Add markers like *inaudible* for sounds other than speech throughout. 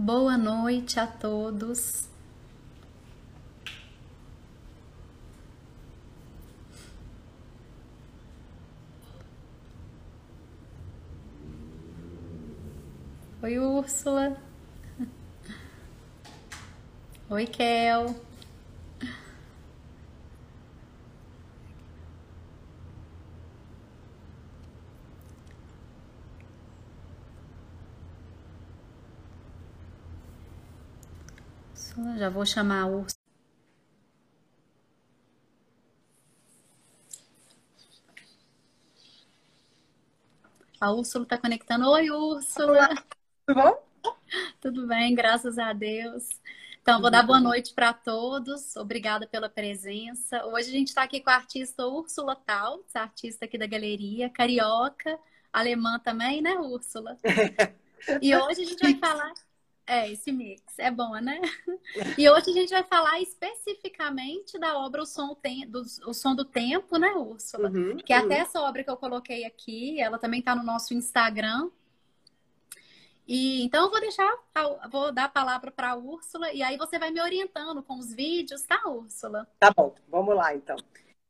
Boa noite a todos. Oi, Úrsula. *laughs* Oi, Kel. Já vou chamar a. A Úrsula está conectando. Oi, Úrsula. Tudo bom? Tudo bem, graças a Deus. Então, vou dar boa noite para todos. Obrigada pela presença. Hoje a gente está aqui com a artista Úrsula Tautz, artista aqui da galeria, carioca, alemã também, né, Úrsula? *laughs* E hoje a gente vai falar é, esse mix. É bom, né? E hoje a gente vai falar especificamente da obra O Som, Tem, do, o Som do Tempo, né, Úrsula? Uhum, que é uhum. até essa obra que eu coloquei aqui, ela também está no nosso Instagram. E então eu vou deixar, vou dar a palavra para a Úrsula e aí você vai me orientando com os vídeos, tá, Úrsula? Tá bom, vamos lá então.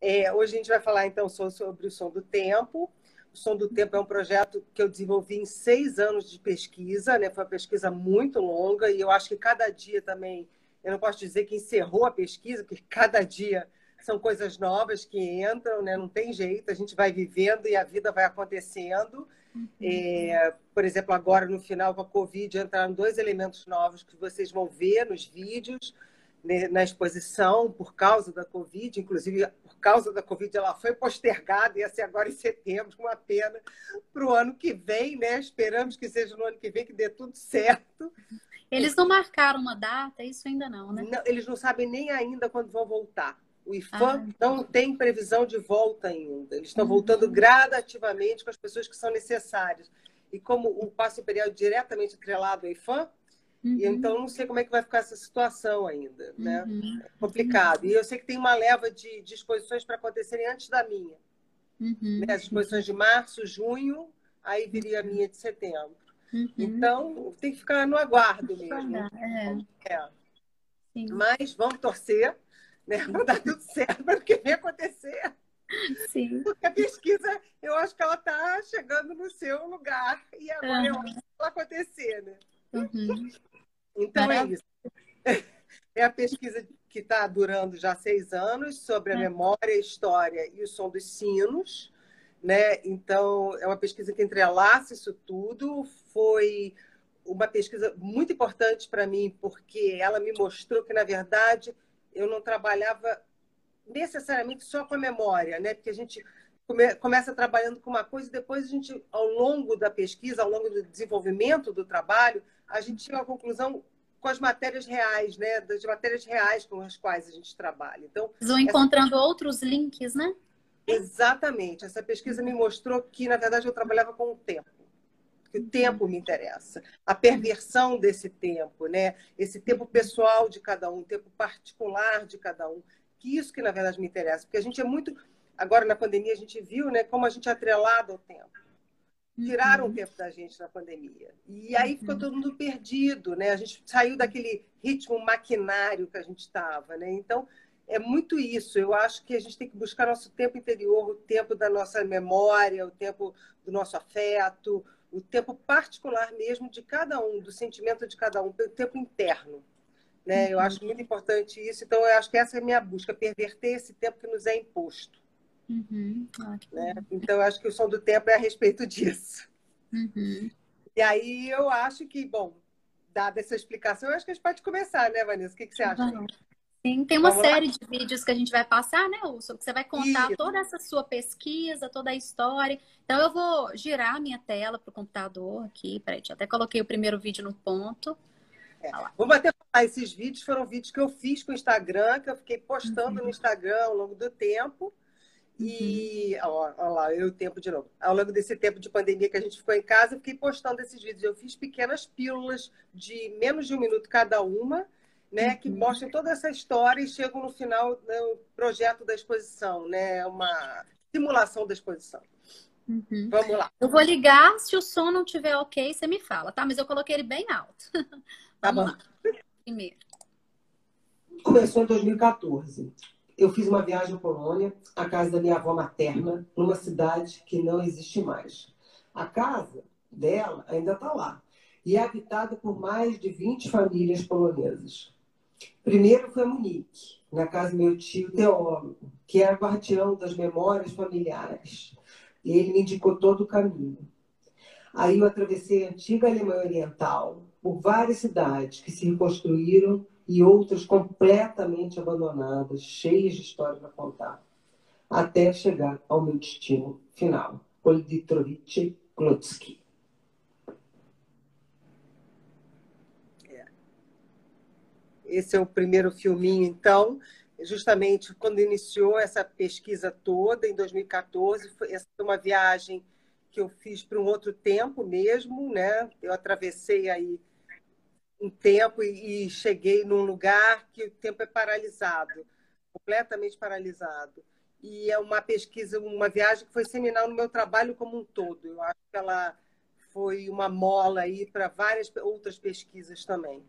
É, hoje a gente vai falar então sobre o som do tempo. O Som do Tempo é um projeto que eu desenvolvi em seis anos de pesquisa, né? Foi uma pesquisa muito longa e eu acho que cada dia também, eu não posso dizer que encerrou a pesquisa, porque *laughs* cada dia são coisas novas que entram, né? Não tem jeito, a gente vai vivendo e a vida vai acontecendo. Uhum. É, por exemplo, agora no final com a Covid entraram dois elementos novos que vocês vão ver nos vídeos né, na exposição por causa da Covid, inclusive causa da Covid, ela foi postergada, ia ser agora em setembro, uma pena, para o ano que vem, né? Esperamos que seja no ano que vem, que dê tudo certo. Eles não marcaram uma data, isso ainda não, né? Não, eles não sabem nem ainda quando vão voltar. O IFAM ah, não tem previsão de volta ainda. Eles estão uhum. voltando gradativamente com as pessoas que são necessárias. E como o passo imperial é diretamente atrelado ao IFAM, Uhum. E então não sei como é que vai ficar essa situação ainda, né? Uhum. É complicado. E eu sei que tem uma leva de, de exposições para acontecerem antes da minha. Uhum. Né? As exposições de março, junho, aí viria a minha de setembro. Uhum. Então tem que ficar no aguardo mesmo. É. É. Mas vamos torcer, né? *laughs* Para dar tudo certo para o que vem acontecer. Sim. Porque a pesquisa, eu acho que ela está chegando no seu lugar e agora é hora ela acontecer, né? Uhum. Então é isso. É a pesquisa que está durando já seis anos sobre a é. memória, a história e o som dos sinos. Né? Então, é uma pesquisa que entrelaça isso tudo. Foi uma pesquisa muito importante para mim, porque ela me mostrou que, na verdade, eu não trabalhava necessariamente só com a memória, né? Porque a gente come, começa trabalhando com uma coisa e depois a gente, ao longo da pesquisa, ao longo do desenvolvimento do trabalho, a gente chega à conclusão com as matérias reais, né? Das matérias reais com as quais a gente trabalha. Então, vão encontrando essa... outros links, né? Exatamente. Essa pesquisa me mostrou que, na verdade, eu trabalhava com o tempo. Que o tempo me interessa. A perversão desse tempo, né? Esse tempo pessoal de cada um, o tempo particular de cada um. Que isso que, na verdade, me interessa. Porque a gente é muito... Agora, na pandemia, a gente viu né, como a gente é atrelado ao tempo tiraram uhum. o tempo da gente na pandemia. E aí ficou uhum. todo mundo perdido, né? A gente saiu daquele ritmo maquinário que a gente estava, né? Então, é muito isso. Eu acho que a gente tem que buscar nosso tempo interior, o tempo da nossa memória, o tempo do nosso afeto, o tempo particular mesmo de cada um, do sentimento de cada um, o tempo interno. Né? Eu acho uhum. muito importante isso. Então, eu acho que essa é a minha busca, perverter esse tempo que nos é imposto. Uhum. Ah, né? Então, eu acho que o som do tempo é a respeito disso. Uhum. E aí eu acho que, bom, dada essa explicação, eu acho que a gente pode começar, né, Vanessa? O que, que você acha? Sim, tem uma Vamos série lá? de vídeos que a gente vai passar, né, Urso? Que você vai contar Isso. toda essa sua pesquisa, toda a história. Então, eu vou girar a minha tela para o computador aqui. Peraí, até coloquei o primeiro vídeo no ponto. É. Vamos até falar, esses vídeos foram vídeos que eu fiz com o Instagram, que eu fiquei postando uhum. no Instagram ao longo do tempo. E, uhum. ó, ó, lá, eu o tempo de novo. Ao longo desse tempo de pandemia que a gente ficou em casa, eu fiquei postando esses vídeos. Eu fiz pequenas pílulas de menos de um minuto cada uma, né, uhum. que mostram toda essa história e chegam no final né, projeto da exposição, né, uma simulação da exposição. Uhum. Vamos lá. Eu vou ligar, se o som não tiver ok, você me fala, tá? Mas eu coloquei ele bem alto. *laughs* Tá bom. Lá. Primeiro. Começou em 2014. Eu fiz uma viagem à Polônia, à casa da minha avó materna, numa cidade que não existe mais. A casa dela ainda está lá e é habitada por mais de 20 famílias polonesas. Primeiro foi Munique, na casa do meu tio teólogo, que era guardião das memórias familiares. E ele me indicou todo o caminho. Aí eu atravessei a antiga Alemanha Oriental, por várias cidades que se reconstruíram e outras completamente abandonadas, cheias de história para contar, até chegar ao meu destino final, Politrovich Klotsky. Esse é o primeiro filminho, então, justamente quando iniciou essa pesquisa toda, em 2014. Foi, essa uma viagem que eu fiz para um outro tempo mesmo, né? Eu atravessei aí um tempo e, e cheguei num lugar que o tempo é paralisado, completamente paralisado. E é uma pesquisa, uma viagem que foi seminal no meu trabalho como um todo. Eu acho que ela foi uma mola aí para várias outras pesquisas também.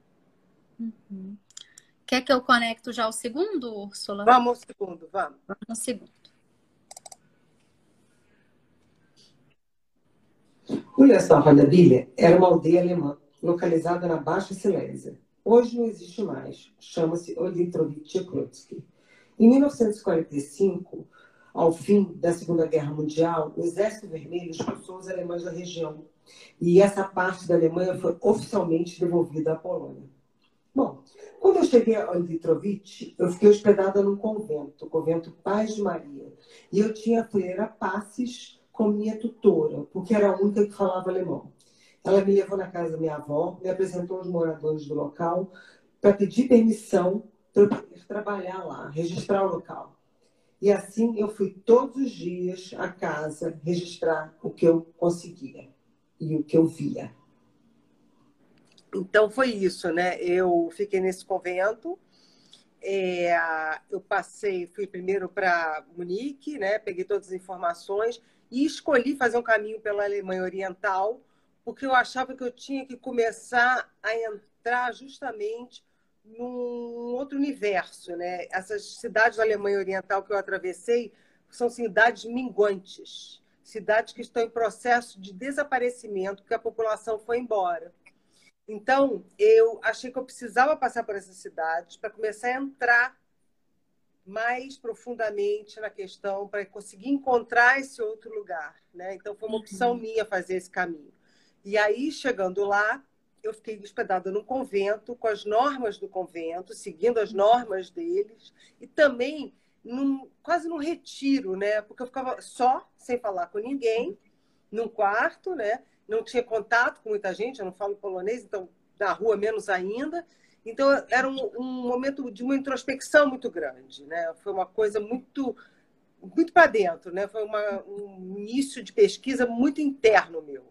Uhum. Quer que eu conecto já o segundo, Úrsula? Vamos ao segundo, vamos. Vamos ao segundo. Ullersdorf da Bíblia era uma aldeia alemã, localizada na Baixa Silésia. Hoje não existe mais. Chama-se Olitrovich Krotsky. Em 1945, ao fim da Segunda Guerra Mundial, o Exército Vermelho expulsou os alemães da região. E essa parte da Alemanha foi oficialmente devolvida à Polônia. Bom, quando eu cheguei a Olitrovich, eu fiquei hospedada num convento, o convento Paz de Maria. E eu tinha a freira Passes como minha tutora, porque era a única que falava alemão. Ela me levou na casa da minha avó, me apresentou aos moradores do local para pedir permissão para eu poder trabalhar lá, registrar o local. E assim eu fui todos os dias à casa registrar o que eu conseguia e o que eu via. Então foi isso, né? Eu fiquei nesse convento. É, eu passei, fui primeiro para Munique, né? Peguei todas as informações e escolhi fazer um caminho pela Alemanha Oriental, porque eu achava que eu tinha que começar a entrar justamente num outro universo, né? Essas cidades da Alemanha Oriental que eu atravessei são cidades minguantes, cidades que estão em processo de desaparecimento, porque a população foi embora. Então, eu achei que eu precisava passar por essas cidades para começar a entrar mais profundamente na questão, para conseguir encontrar esse outro lugar. Né? Então, foi uma uhum. opção minha fazer esse caminho. E aí, chegando lá, eu fiquei hospedada num convento, com as normas do convento, seguindo as normas deles, e também num, quase num retiro, né? Porque eu ficava só, sem falar com ninguém, num quarto, né? não tinha contato com muita gente, eu não falo polonês, então na rua menos ainda. Então era um, um momento de uma introspecção muito grande, né? Foi uma coisa muito muito para dentro, né? Foi uma, um início de pesquisa muito interno meu,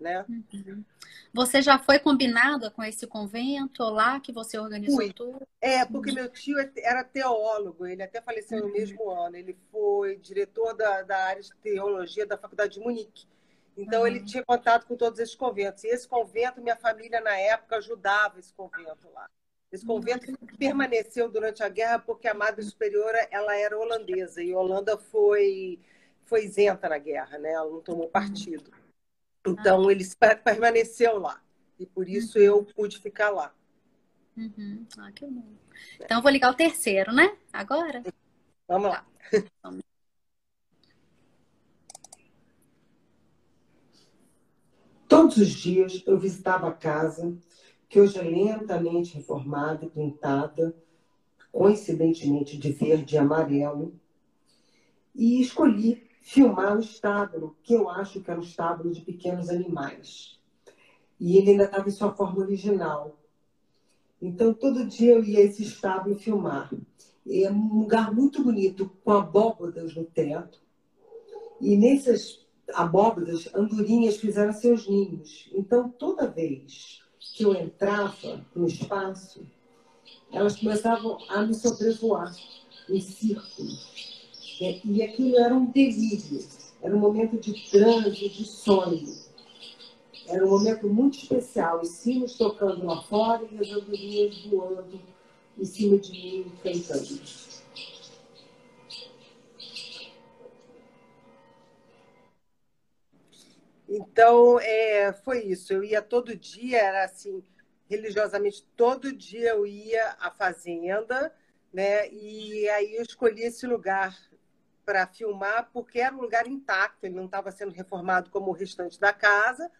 né? Uhum. Você já foi combinada com esse convento lá que você organizou Fui. tudo? É, porque meu tio é, era teólogo, ele até faleceu uhum. no mesmo ano. Ele foi diretor da, da área de teologia da Faculdade de Munique. Então, uhum. ele tinha contato com todos esses conventos. E esse convento, minha família, na época, ajudava esse convento lá. Esse convento uhum. permaneceu durante a guerra porque a Madre Superiora ela era holandesa e Holanda foi, foi isenta na guerra, né? ela não tomou partido. Então, ele permaneceu lá. E por isso eu uhum. pude ficar lá. Uhum. Ah, que bom. Então, eu vou ligar o terceiro, né? Agora? Vamos lá. Vamos. Todos os dias eu visitava a casa, que hoje é lentamente reformada e pintada, coincidentemente de verde e amarelo, e escolhi filmar o estábulo, que eu acho que era um estábulo de pequenos animais. E ele ainda estava em sua forma original. Então, todo dia eu ia a esse estábulo filmar. É um lugar muito bonito, com abóbodas no teto. E nesses abóboras, andorinhas fizeram seus ninhos. Então, toda vez que eu entrava no espaço, elas começavam a me sobrevoar em círculos. É, e aquilo era um delírio. Era um momento de transe, de sonho. Era um momento muito especial. Os sinos tocando lá fora e as andorinhas voando em cima de mim, cantando. Então, é, foi isso. Eu ia todo dia, era assim, religiosamente, todo dia eu ia à fazenda, né? E aí eu escolhi esse lugar para filmar, porque era um lugar intacto, ele não estava sendo reformado como o restante da casa.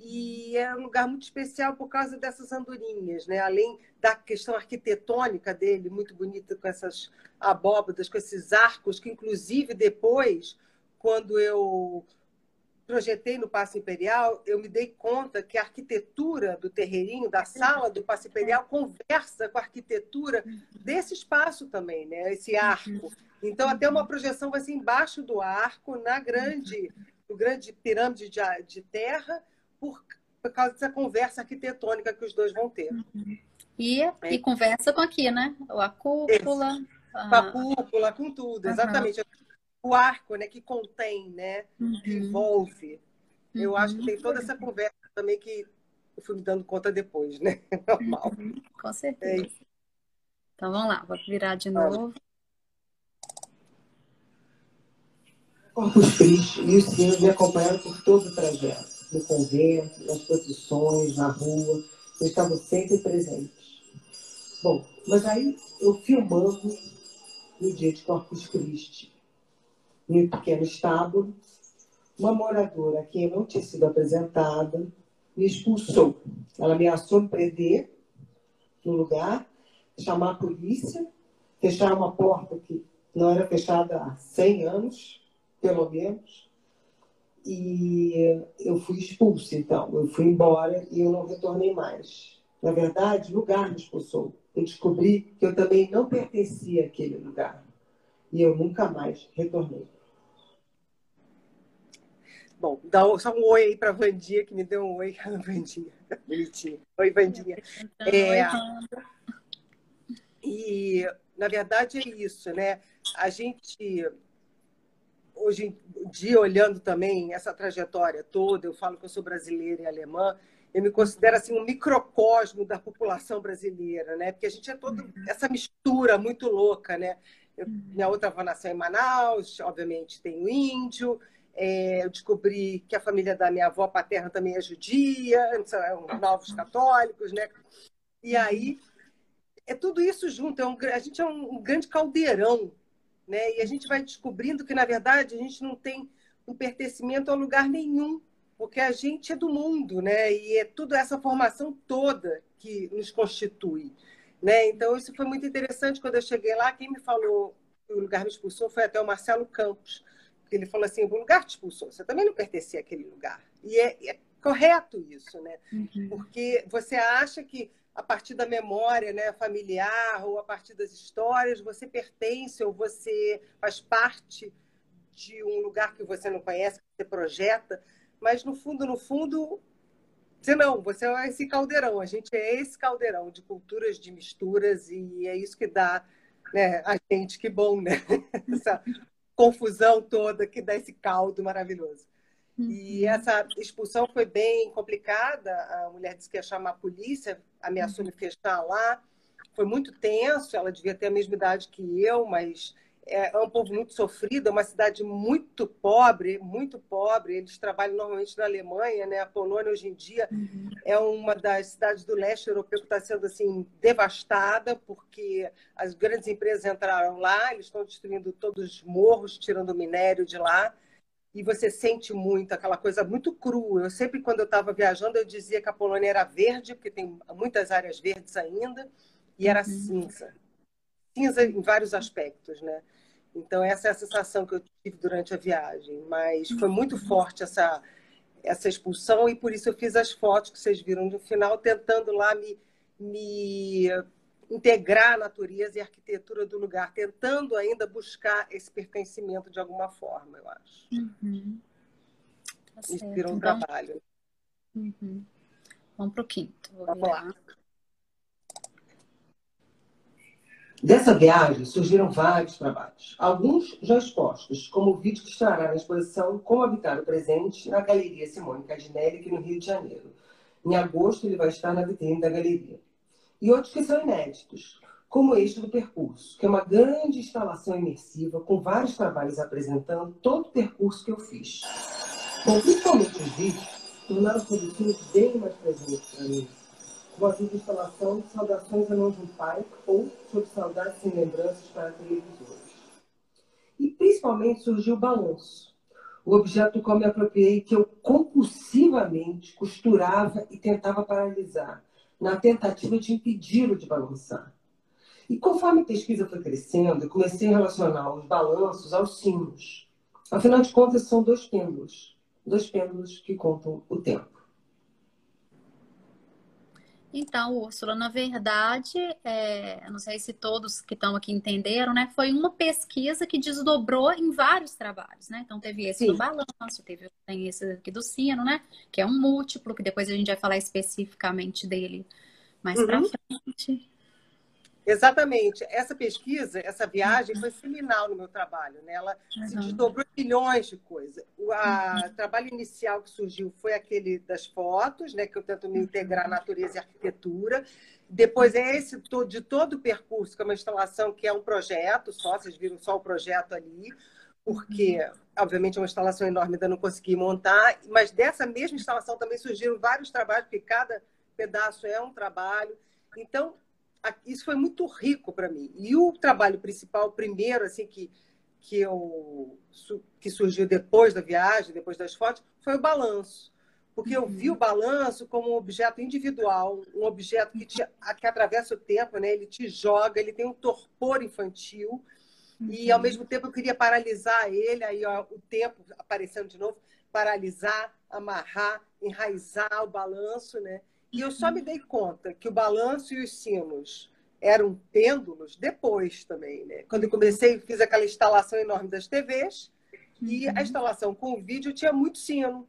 E era um lugar muito especial por causa dessas andorinhas, né? Além da questão arquitetônica dele, muito bonita, com essas abóbadas, com esses arcos, que inclusive depois, quando eu projetei no Paço Imperial, eu me dei conta que a arquitetura do terreirinho, da sala do Paço Imperial, conversa com a arquitetura desse espaço também, né? Esse arco. Então, até uma projeção vai ser embaixo do arco, na grande, no grande pirâmide de, de terra, por, por, causa dessa conversa arquitetônica que os dois vão ter. E, é. e conversa com aqui, né? A cúpula. A... Com a cúpula, com tudo, exatamente. Uhum o arco, né, que contém, né, uhum. que envolve. Uhum. Eu acho que tem toda essa conversa também que eu fui me dando conta depois, né? *laughs* Normal. Uhum. Com certeza. É então vamos lá, vou virar de novo. Corpus Christi e os sinos me acompanharam por todo o trajeto, no convento, nas procissões, na rua, eles estavam sempre presentes. Bom, mas aí eu filmando no dia de Corpus Christi, em um pequeno estábulo, uma moradora a quem não tinha sido apresentada me expulsou. Ela ameaçou me prender no lugar, chamar a polícia, fechar uma porta que não era fechada há 100 anos, pelo menos. E eu fui expulsa, então. Eu fui embora e eu não retornei mais. Na verdade, o lugar me expulsou. Eu descobri que eu também não pertencia àquele lugar. E eu nunca mais retornei. Bom, dá só um oi aí para a Vandinha, que me deu um oi. *laughs* Vandinha, bonitinha. Oi, Vandinha. É, e, na verdade, é isso, né? A gente, hoje em dia, olhando também essa trajetória toda, eu falo que eu sou brasileira e alemã, eu me considero assim um microcosmo da população brasileira, né? Porque a gente é toda essa mistura muito louca, né? Eu, minha outra avó nasceu em Manaus, obviamente tem o índio, é, eu descobri que a família da minha avó paterna também é judia, são novos católicos, né? E aí é tudo isso junto. É um, a gente é um, um, grande caldeirão, né? E a gente vai descobrindo que na verdade a gente não tem um pertencimento a lugar nenhum, porque a gente é do mundo, né? E é tudo essa formação toda que nos constitui, né? Então isso foi muito interessante quando eu cheguei lá. Quem me falou que o lugar me expulsou foi até o Marcelo Campos ele falou assim: o lugar te expulsou, você também não pertencia àquele lugar. E é, é correto isso, né? Uhum. Porque você acha que a partir da memória né, familiar ou a partir das histórias você pertence ou você faz parte de um lugar que você não conhece, que você projeta, mas no fundo, no fundo, você não, você é esse caldeirão, a gente é esse caldeirão de culturas, de misturas, e é isso que dá né, a gente, que bom, né? *laughs* Essa confusão toda que dá esse caldo maravilhoso. Uhum. E essa expulsão foi bem complicada. A mulher disse que ia chamar a polícia, ameaçou uhum. me fechar lá. Foi muito tenso. Ela devia ter a mesma idade que eu, mas é, é um povo muito sofrido, é uma cidade muito pobre, muito pobre. Eles trabalham normalmente na Alemanha, né? A Polônia hoje em dia uhum. é uma das cidades do leste europeu que está sendo assim devastada porque as grandes empresas entraram lá, eles estão destruindo todos os morros, tirando o minério de lá. E você sente muito aquela coisa muito crua. Eu sempre, quando eu estava viajando, eu dizia que a Polônia era verde, porque tem muitas áreas verdes ainda, e era uhum. cinza cinza em vários aspectos, né? Então essa é a sensação que eu tive durante a viagem, mas foi muito forte essa essa expulsão e por isso eu fiz as fotos que vocês viram no final, tentando lá me, me integrar a natureza e a arquitetura do lugar, tentando ainda buscar esse pertencimento de alguma forma, eu acho. Uhum. Tá isso virou um então, trabalho. Uhum. Vamos para o quinto. Vamos lá. Dessa viagem surgiram vários trabalhos, alguns já expostos, como o vídeo que estará na exposição Como Habitar o Presente na Galeria Simone Cadinelli, aqui no Rio de Janeiro. Em agosto, ele vai estar na vitrine da galeria. E outros que são inéditos, como este do percurso, que é uma grande instalação imersiva com vários trabalhos apresentando todo o percurso que eu fiz. Bom, principalmente os vídeos, tornaram o produtinho bem mais presente para mim a instalação Saudações a de um Pai ou Sobre Saudades Sem Lembranças para Televisores. E principalmente surgiu o balanço, o objeto do qual me apropriei que eu compulsivamente costurava e tentava paralisar, na tentativa de impedi-lo de balançar. E conforme a pesquisa foi crescendo, comecei a relacionar os balanços aos sinos. Afinal de contas, são dois pêndulos, dois pêndulos que contam o tempo. Então, Úrsula, na verdade, é, não sei se todos que estão aqui entenderam, né? Foi uma pesquisa que desdobrou em vários trabalhos, né? Então, teve esse Sim. do balanço, teve tem esse aqui do sino, né? Que é um múltiplo, que depois a gente vai falar especificamente dele mais uhum. para frente. Exatamente. Essa pesquisa, essa viagem foi seminal no meu trabalho. Né? Ela uhum. se desdobrou em milhões de coisas. O uhum. trabalho inicial que surgiu foi aquele das fotos, né? que eu tento me integrar natureza e arquitetura. Depois é esse de todo o percurso, que é uma instalação que é um projeto só, vocês viram só o projeto ali, porque, uhum. obviamente, é uma instalação enorme, ainda não consegui montar, mas dessa mesma instalação também surgiram vários trabalhos, porque cada pedaço é um trabalho. Então, isso foi muito rico para mim. E o trabalho principal, primeiro, assim, que, que, eu, que surgiu depois da viagem, depois das fotos, foi o balanço. Porque eu vi o balanço como um objeto individual, um objeto que, te, que atravessa o tempo, né? ele te joga, ele tem um torpor infantil. E, ao mesmo tempo, eu queria paralisar ele, aí ó, o tempo aparecendo de novo, paralisar, amarrar, enraizar o balanço, né? E eu só me dei conta que o balanço e os sinos eram pêndulos depois também, né? Quando eu comecei, fiz aquela instalação enorme das TVs e a uhum. instalação com o vídeo tinha muito sino.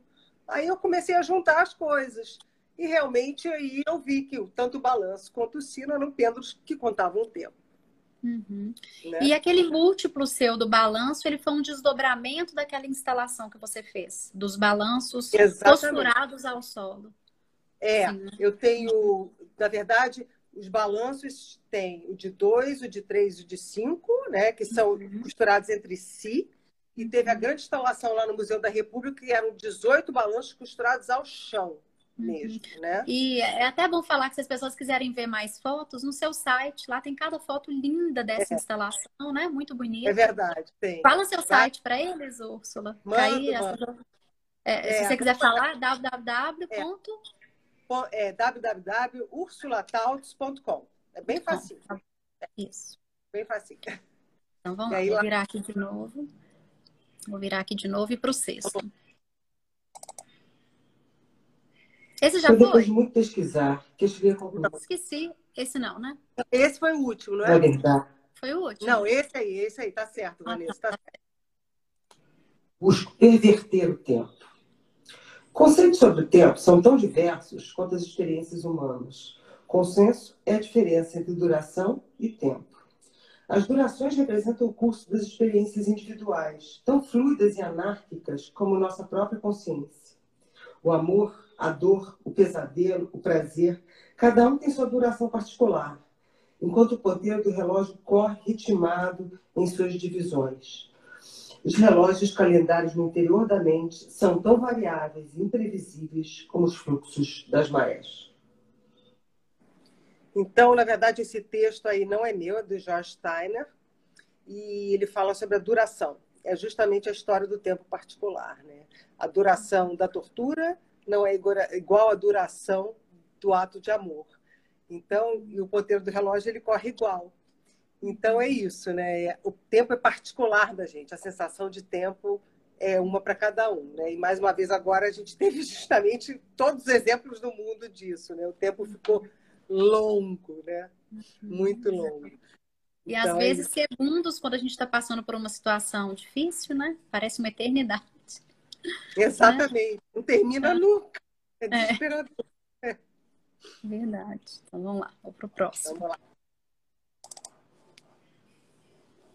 Aí eu comecei a juntar as coisas. E realmente aí eu vi que tanto o balanço quanto o sino eram pêndulos que contavam o tempo. Uhum. Né? E aquele múltiplo seu do balanço, ele foi um desdobramento daquela instalação que você fez, dos balanços Exatamente. costurados ao solo. É, Sim. eu tenho, na verdade, os balanços têm o de 2, o de 3 e o de 5, né, que são uhum. costurados entre si. E teve a grande instalação lá no Museu da República, que eram 18 balanços costurados ao chão uhum. mesmo, uhum. né? E é até bom falar que se as pessoas quiserem ver mais fotos, no seu site, lá tem cada foto linda dessa é. instalação, né? Muito bonita. É verdade, tem. Fala seu tá? site para eles, Úrsula. Mando, aí, mando. É, é, se você quiser falar, www. É é www.ursulatautos.com. É bem fácil. Isso. Bem fácil. Então vamos lá, vou virar aqui de novo. Vou virar aqui de novo e para o sexto. Esse já eu foi? Depois de muito pesquisar, que eu cheguei com... Não, esqueci. Esse não, né? Esse foi o último, não é? Foi o último. Não, esse aí, esse aí, tá certo, Vanessa, ah, tá. tá certo. Busco perverter o tempo. Conceitos sobre o tempo são tão diversos quanto as experiências humanas. Consenso é a diferença entre duração e tempo. As durações representam o curso das experiências individuais, tão fluidas e anárquicas como nossa própria consciência. O amor, a dor, o pesadelo, o prazer, cada um tem sua duração particular, enquanto o poder do relógio corre ritmado em suas divisões. Os relógios calendários no interior da mente são tão variáveis e imprevisíveis como os fluxos das marés. Então, na verdade, esse texto aí não é meu, é do George Steiner, e ele fala sobre a duração. É justamente a história do tempo particular. Né? A duração da tortura não é igual à duração do ato de amor. Então, e o ponteiro do relógio ele corre igual. Então é isso, né? O tempo é particular da gente, a sensação de tempo é uma para cada um, né? E mais uma vez agora a gente *laughs* teve justamente todos os exemplos do mundo disso, né? O tempo ficou longo, né? Muito longo. E então, às é vezes é segundos quando a gente está passando por uma situação difícil, né? Parece uma eternidade. Exatamente. Não termina é. nunca. É, é. desesperador. Verdade. Então vamos lá, vamos para o próximo. Vamos lá.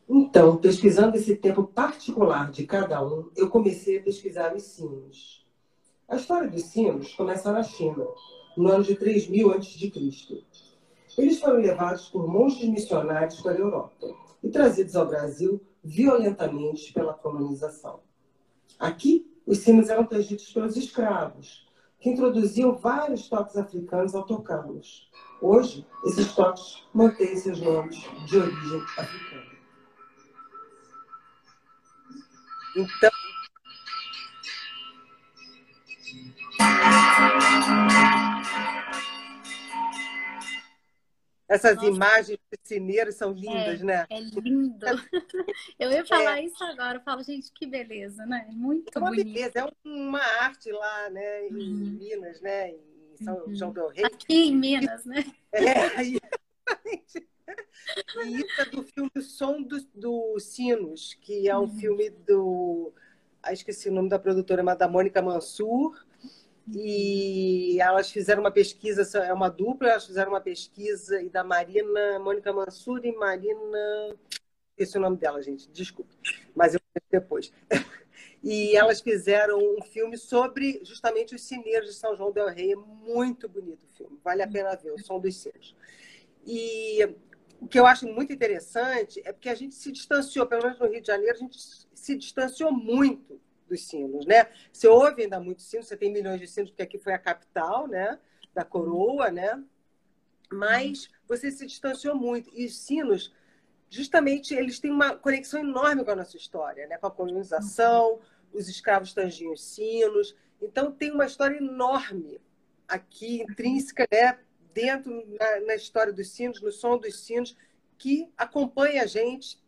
Então, pesquisando esse tempo particular de cada um, eu comecei a pesquisar os sinos. A história dos sinos começa na China, no ano de 3000 a.C. Eles foram levados por monges missionários para a Europa e trazidos ao Brasil violentamente pela colonização. Aqui, os sinos eram tangidos pelos escravos, que introduziam vários toques africanos ao tocá-los. Hoje, esses toques mantêm seus nomes de origem africana. Então. Essas Nossa. imagens piscineiras são lindas, é, né? É lindo. *laughs* Eu ia falar é. isso agora. Eu falo, gente, que beleza, né? Muito é uma bonito. beleza, é uma arte lá, né? Em uhum. Minas, né? Em São uhum. João del Rei. Aqui em Minas, né? É, *laughs* e, e isso é do filme O Som dos do Sinos, que é um uhum. filme do. Ah, esqueci o nome da produtora, mas da Mônica Mansur e elas fizeram uma pesquisa, é uma dupla, elas fizeram uma pesquisa e da Marina, Mônica Mansur e Marina, esse é o nome dela, gente, desculpe, mas eu depois. *laughs* E elas fizeram um filme sobre justamente os cineiros de São João del Rei, é muito bonito o filme, vale a pena ver, o som dos sinos. E o que eu acho muito interessante é porque a gente se distanciou, pelo menos no Rio de Janeiro, a gente se distanciou muito dos sinos, né? Você ouve ainda muitos sinos, você tem milhões de sinos, porque aqui foi a capital, né? Da coroa, né? Mas você se distanciou muito. E os sinos, justamente, eles têm uma conexão enorme com a nossa história, né? Com a colonização, os escravos tangiam os sinos. Então, tem uma história enorme aqui, intrínseca, né? Dentro, na, na história dos sinos, no som dos sinos, que acompanha a gente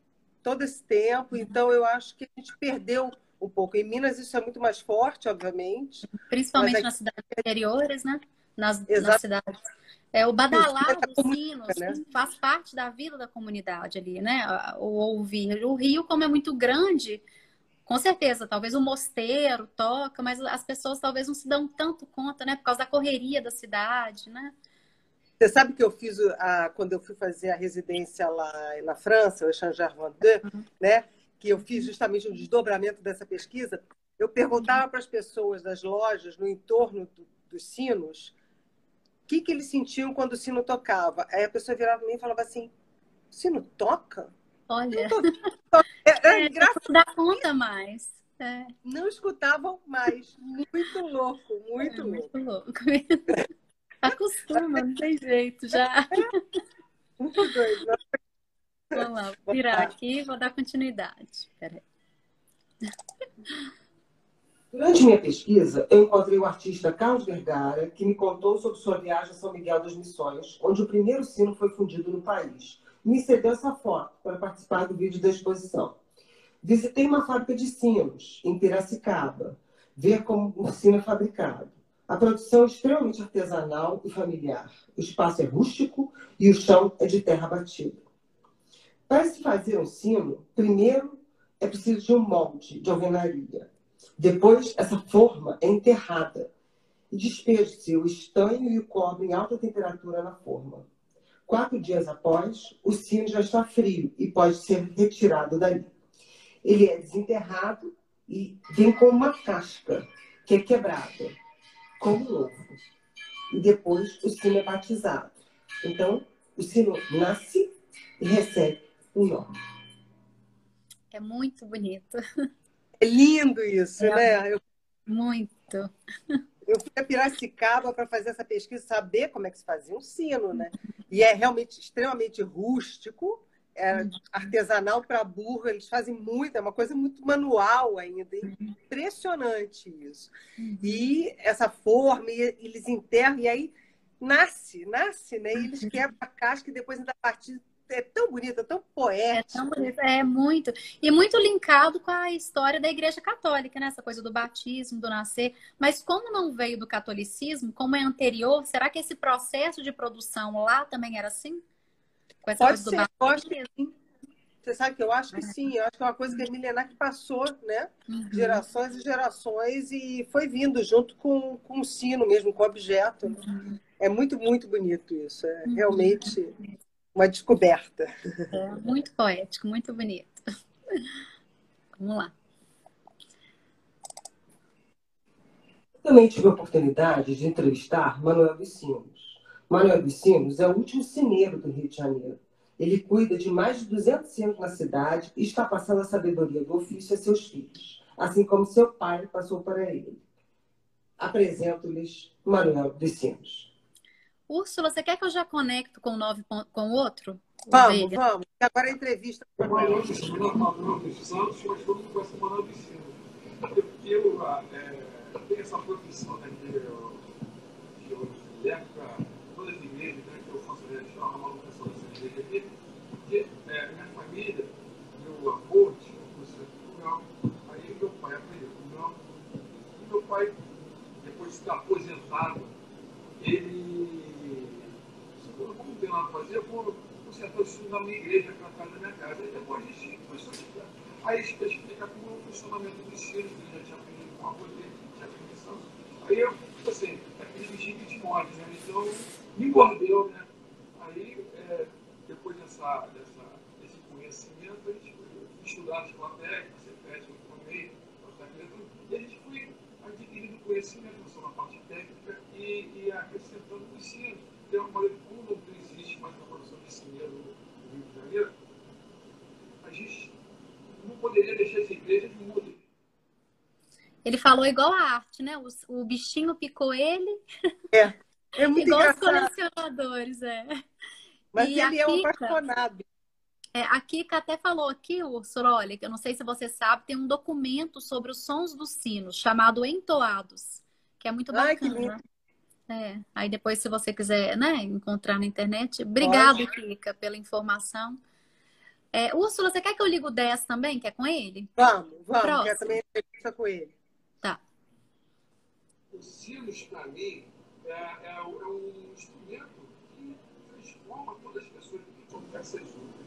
todo esse tempo. Então, eu acho que a gente perdeu um pouco. Em Minas isso é muito mais forte, obviamente. Principalmente aqui... nas cidades interiores, né? Nas, nas cidades. É, o badalar dos sinos né? faz parte da vida da comunidade ali, né? O ouvir. O rio, como é muito grande, com certeza, talvez o mosteiro toca, mas as pessoas talvez não se dão tanto conta, né? Por causa da correria da cidade, né? Você sabe que eu fiz a, quando eu fui fazer a residência lá na França, o Changer Vendée, uhum. né? que eu fiz justamente o desdobramento dessa pesquisa, eu perguntava para as pessoas das lojas no entorno do, dos sinos o que, que eles sentiam quando o sino tocava. Aí a pessoa virava para mim e falava assim: o sino toca? Olha. É, é, *laughs* é engraçado. dá conta mais. É. Não escutavam mais. Muito louco, muito é, louco. Muito louco. *laughs* Acostuma, não tem jeito já. Muito doido. Vamos lá, vou virar aqui e vou dar continuidade. Peraí. Durante minha pesquisa, eu encontrei o artista Carlos Vergara, que me contou sobre sua viagem a São Miguel das Missões, onde o primeiro sino foi fundido no país. Me cedeu essa foto para participar do vídeo da exposição. Visitei uma fábrica de sinos, em Piracicaba, ver como o sino é fabricado. A produção é extremamente artesanal e familiar. O espaço é rústico e o chão é de terra batida. Para se fazer um sino, primeiro é preciso de um molde de alvenaria. Depois, essa forma é enterrada e despeja-se o estanho e o cobre em alta temperatura na forma. Quatro dias após, o sino já está frio e pode ser retirado dali. Ele é desenterrado e vem com uma casca, que é quebrada, como novo. E depois o sino é batizado. Então, o sino nasce e recebe o nome. É muito bonito. É lindo isso, é né? Eu... Muito. Eu fui a Piracicaba para fazer essa pesquisa, saber como é que se fazia um sino, né? E é realmente extremamente rústico, é artesanal para burro, eles fazem muito, é uma coisa muito manual ainda, impressionante isso. E essa forma, e eles enterram, e aí nasce, nasce, né? E eles quebram a casca e depois ainda partir é tão bonita, tão poética. É tão bonita, é muito. E muito linkado com a história da Igreja Católica, né? Essa coisa do batismo, do nascer. Mas como não veio do catolicismo, como é anterior, será que esse processo de produção lá também era assim? Com essa Pode ser, do eu acho que sim. Você sabe que eu acho que sim, eu acho que é uma coisa que é milenar que passou, né? Uhum. Gerações e gerações e foi vindo junto com, com o sino mesmo, com o objeto. Uhum. É muito, muito bonito isso. É uhum. realmente uma descoberta. É, muito poético, muito bonito. Vamos lá. Também tive a oportunidade de entrevistar Manuel Vicinos. Manuel Vicinos é o último cineiro do Rio de Janeiro. Ele cuida de mais de 200 cinos na cidade e está passando a sabedoria do ofício a seus filhos, assim como seu pai passou para ele. Apresento-lhes Manuel Vicinos. Úrsula, você quer que eu já conecto com o nove com o outro? Vamos, Ovelha? vamos. Agora a entrevista com o Manuel Santos, mas todo mundo vai ser Manuel Vicinos. Porque eu, é, tenho essa profissão né, de, de, de época, todas as igrejas né, que eu faço a manutenção dessa igreja aqui, porque é, minha família, meu avô tinha um curso Portugal, aí meu pai aprendeu Portugal, e meu pai, depois de estar aposentado, ele, como não tem nada a fazer, eu vou consertar o estudo na minha igreja, para da minha casa. E depois a gente começou a estudar. Aí explica como o funcionamento dos ensino, que já tinha aprendido com a avó dele, tinha aprendido Aí eu, tipo assim, aquele bichinho que te né? Então, me mordeu, né? Aí, é, depois dessa, dessa, desse conhecimento, a gente foi estudar a escola técnica, você pede, eu formei, e a gente foi adquirindo conhecimento na parte técnica e, e acrescentando o ensino. Então, eu falei, como não existe mais uma produção de cinema no Rio de Janeiro, a gente não poderia deixar essa igreja de muda. Ele falou igual a arte, né? O, o bichinho picou ele. É. É *laughs* muito igual engraçado. os colecionadores, é. Mas e ele é um apaixonado. É, a Kika até falou aqui, Ursula, olha, que eu não sei se você sabe, tem um documento sobre os sons dos sinos, chamado Entoados, que é muito bacana. Ai, é, aí depois, se você quiser né, encontrar na internet. Obrigado, Kika, pela informação. É, Úrsula, você quer que eu ligo o 10 também, que é com ele? Vamos, vamos, Próximo. quer também entrevista com ele. Tá. O sinos, para mim, é, é, é, um instrumento que transforma todas as pessoas que conversam juntas.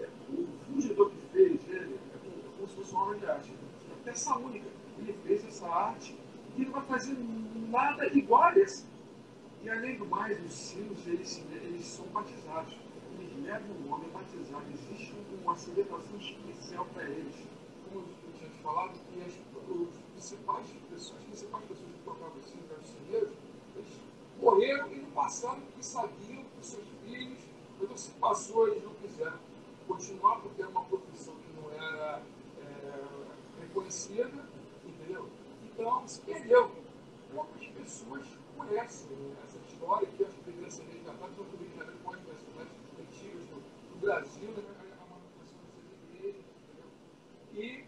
É, o fungidor que fez ele é como, é como se fosse uma obra de arte. É peça única. Ele fez essa arte e ele vai fazer nada igual a esse. E além do mais, os sinos, eles, eles são batizados. Eles levam o homem batizado. Existe uma celebração especial para eles. Como eu tinha te falado, que as, principais pessoas, as principais pessoas que tocavam os sinos, os sineiros, eles morreram e não passaram porque sabiam que seus filhos, então se passou, eles não quiseram continuar porque era uma profissão que não era é, reconhecida? Então se perdeu poucas pessoas conhecem essa história, que as primeiras ser resgatadas são também já com as mais antigas do, do Brasil, né, a manutenção dessas igrejas, entendeu? E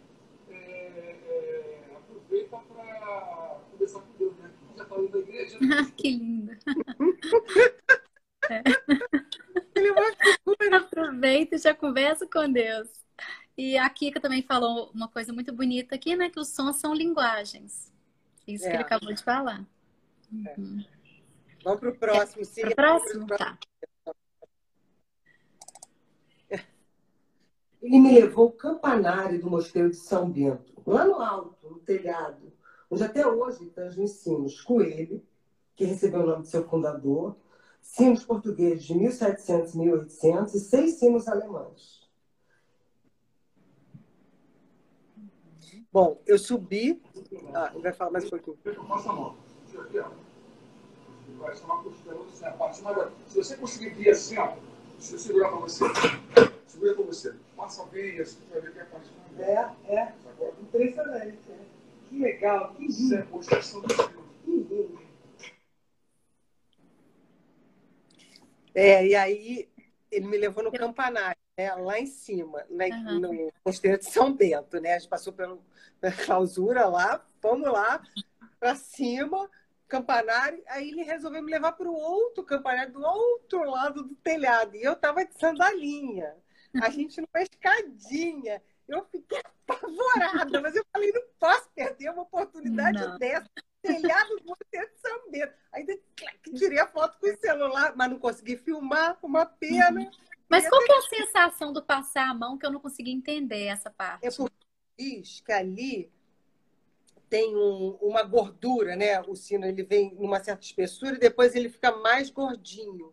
é, é, aproveita para conversar com Deus, né? Já indo da igreja. Né? *laughs* que lindo! *laughs* *laughs* é. Aproveita e já conversa com Deus. E a Kika também falou uma coisa muito bonita aqui, né? Que os sons são linguagens. Isso é. que ele acabou de falar. É. Uhum. Vamos para o próximo, sim. Para o próximo? Tá. Ele me levou ao campanário do Mosteiro de São Bento, lá no alto, no telhado, onde até hoje estão sinos Coelho, que recebeu o nome de seu fundador, sinos portugueses de 1700 e 1800 e seis sinos alemães. Bom, eu subi. Ah, ele vai falar mais um pouquinho. Passa a mão. Vai chamar costela Se você conseguir vir assim, ó, deixa eu segurar para você. Segura para você. Passa bem assim, vai ver que é a parte É, é. Impressionante. É. Que legal, que lindo. Isso é construção do céu. Que lindo. É, e aí ele me levou no campanário né, lá em cima, né, uhum. no Mosteiro de São Bento, né? A gente passou pela clausura lá, fomos lá para cima, campanário, aí ele resolveu me levar para o outro campanário, do outro lado do telhado, e eu estava de sandalinha. A gente numa escadinha. Eu fiquei apavorada, mas eu falei, não posso perder uma oportunidade não. dessa. Telhado do Mosteiro de São Bento. Ainda tirei a foto com o celular, mas não consegui filmar, uma pena. Mas qual que é a sensação do passar a mão que eu não consegui entender essa parte? É porque diz que ali tem um, uma gordura, né? O sino ele vem numa certa espessura e depois ele fica mais gordinho.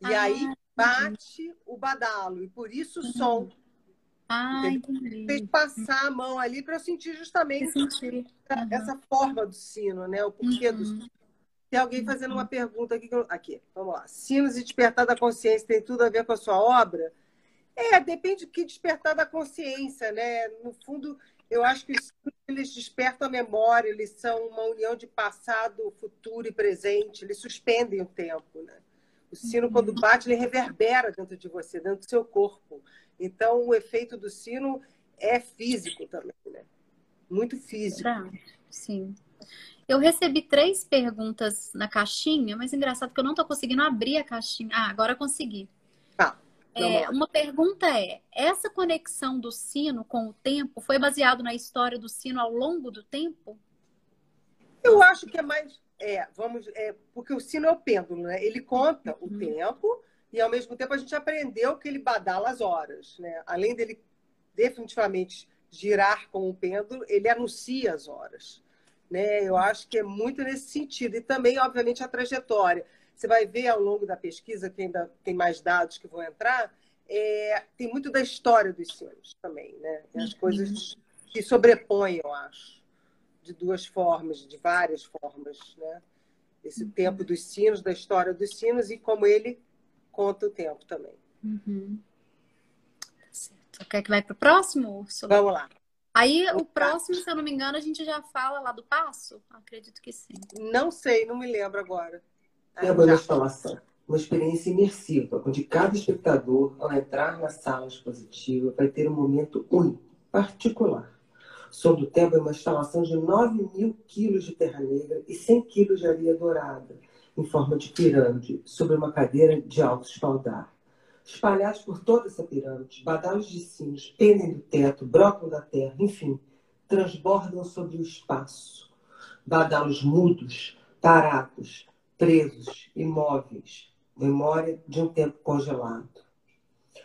E ah. aí bate o badalo, e por isso o som. Ah, entendi. Fez passar a mão ali para eu sentir justamente Uhum. essa forma do sino, né? O porquê Uhum. do sino. Tem alguém fazendo uma pergunta aqui. eu- Aqui, vamos lá. Sinos e despertar da consciência tem tudo a ver com a sua obra? É, depende do que despertar da consciência, né? No fundo, eu acho que os eles despertam a memória, eles são uma união de passado, futuro e presente, eles suspendem o tempo, né? O sino, quando bate, ele reverbera dentro de você, dentro do seu corpo. Então, o efeito do sino é físico também, né? Muito físico. Verdade, sim. Eu recebi três perguntas na caixinha, mas engraçado que eu não tô conseguindo abrir a caixinha. Ah, agora consegui. Tá. É, uma pergunta é: essa conexão do sino com o tempo foi baseado na história do sino ao longo do tempo? Eu acho que é mais. É, vamos. É, porque o sino é o pêndulo, né? Ele conta o Uhum. tempo e, ao mesmo tempo, a gente aprendeu que ele badala as horas, né? Além dele definitivamente girar como um pêndulo, ele anuncia as horas. Né? Eu acho que é muito nesse sentido. E também, obviamente, a trajetória. Você vai ver ao longo da pesquisa, que ainda tem mais dados que vão entrar, é, tem muito da história dos sinos também, né? E as Uhum. coisas que sobrepõem, eu acho de duas formas, de várias formas, né? Esse tempo dos sinos, da história dos sinos e como ele conta o tempo também. Uhum. Certo. Quer que vai para o próximo? Vamos lá. Aí o Opa. próximo, se eu não me engano, a gente já fala lá do passo? Acredito que sim. Não sei, não me lembro agora. Da já. instalação. Uma experiência imersiva, onde cada espectador, ao entrar na sala expositiva, vai ter um momento único, particular. Sobre o tempo é uma instalação de 9 mil quilos de terra negra e 100 quilos de areia dourada, em forma de pirâmide, sobre uma cadeira de alto espaldar. Espalhados por toda essa pirâmide, badalos de sinos pendem do teto, brotam da terra, enfim, transbordam sobre o espaço. Badalos mudos, parados, presos, imóveis, memória de um tempo congelado.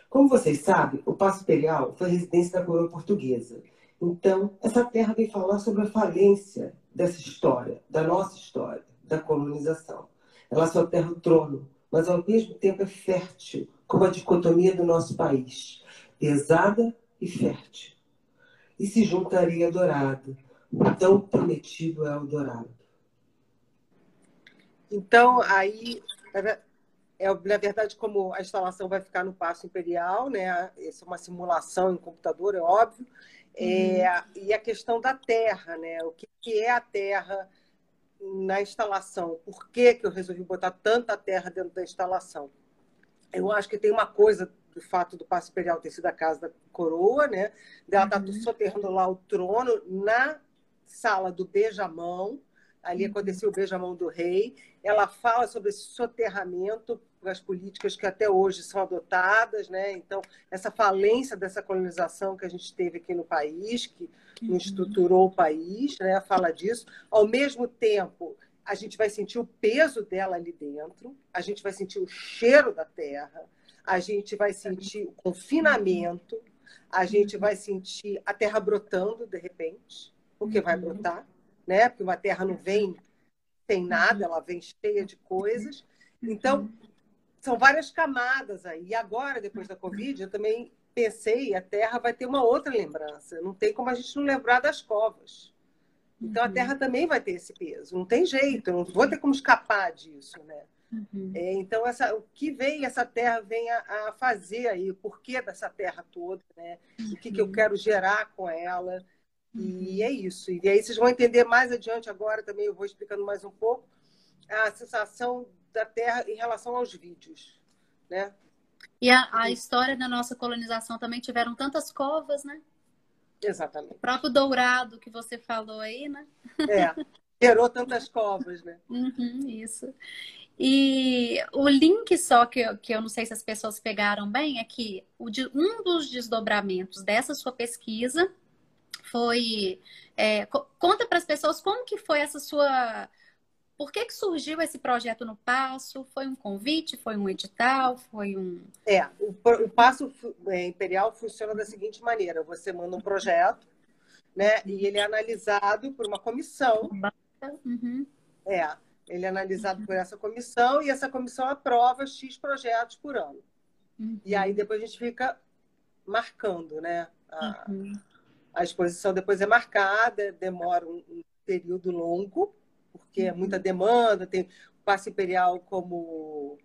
Como vocês sabem, o Paço Imperial foi residência da coroa portuguesa. Então, essa terra vem falar sobre a falência dessa história, da nossa história, da colonização. Ela só terra o trono, mas ao mesmo tempo é fértil, como a dicotomia do nosso país, pesada e fértil. E se junta a areia dourada, o tão prometido Eldorado. Então, aí, é, na verdade, como a instalação vai ficar no Paço Imperial, né? Essa é uma simulação em computador, é óbvio. É, e a questão da terra, né? O que, que é a terra na instalação? Por que, que eu resolvi botar tanta terra dentro da instalação? Eu acho que tem uma coisa do fato do Paço Imperial ter sido a casa da coroa, né? Dela estar tá soterrando lá o trono na sala do beijamão. Ali aconteceu o beijamão do rei. Ela fala sobre esse soterramento as políticas que até hoje são adotadas, né? Então, essa falência dessa colonização que a gente teve aqui no país, que não estruturou o país, né? Fala disso. Ao mesmo tempo, a gente vai sentir o peso dela ali dentro, a gente vai sentir o cheiro da terra, a gente vai sentir o confinamento, a gente vai sentir a terra brotando de repente, porque vai brotar, né? Porque uma terra não vem sem nada, ela vem cheia de coisas. Então, são várias camadas aí. E agora, depois da Covid, eu também pensei, a Terra vai ter uma outra lembrança. Não tem como a gente não lembrar das covas. Então, a Terra também vai ter esse peso. Não tem jeito, eu não vou ter como escapar disso, né? Uhum. É, então, essa, o que vem essa Terra vem a, a, fazer aí, o porquê dessa Terra toda, né? O que, que eu quero gerar com ela. E é isso. E aí vocês vão entender mais adiante agora também, eu vou explicando mais um pouco, a sensação da Terra em relação aos vídeos, né? E a, a, história da nossa colonização também tiveram tantas covas, né? Exatamente. O próprio dourado que você falou aí, né? É, *laughs* gerou tantas covas, né? Uhum, isso. E o link só que eu, que eu não sei se as pessoas pegaram bem é que o de, um dos desdobramentos dessa sua pesquisa foi é, conta para as pessoas como que foi essa sua por que, que surgiu esse projeto no Passo? Foi um convite? Foi um edital? Foi um. É, o, o Passo Imperial funciona da seguinte maneira: você manda um projeto, né? E ele é analisado por uma comissão. Uhum. É, ele é analisado por essa comissão e essa comissão aprova X projetos por ano. Uhum. E aí depois a gente fica marcando, né? A, uhum. A exposição depois é marcada, demora um, um período longo, porque é muita uhum. demanda, tem o passe imperial como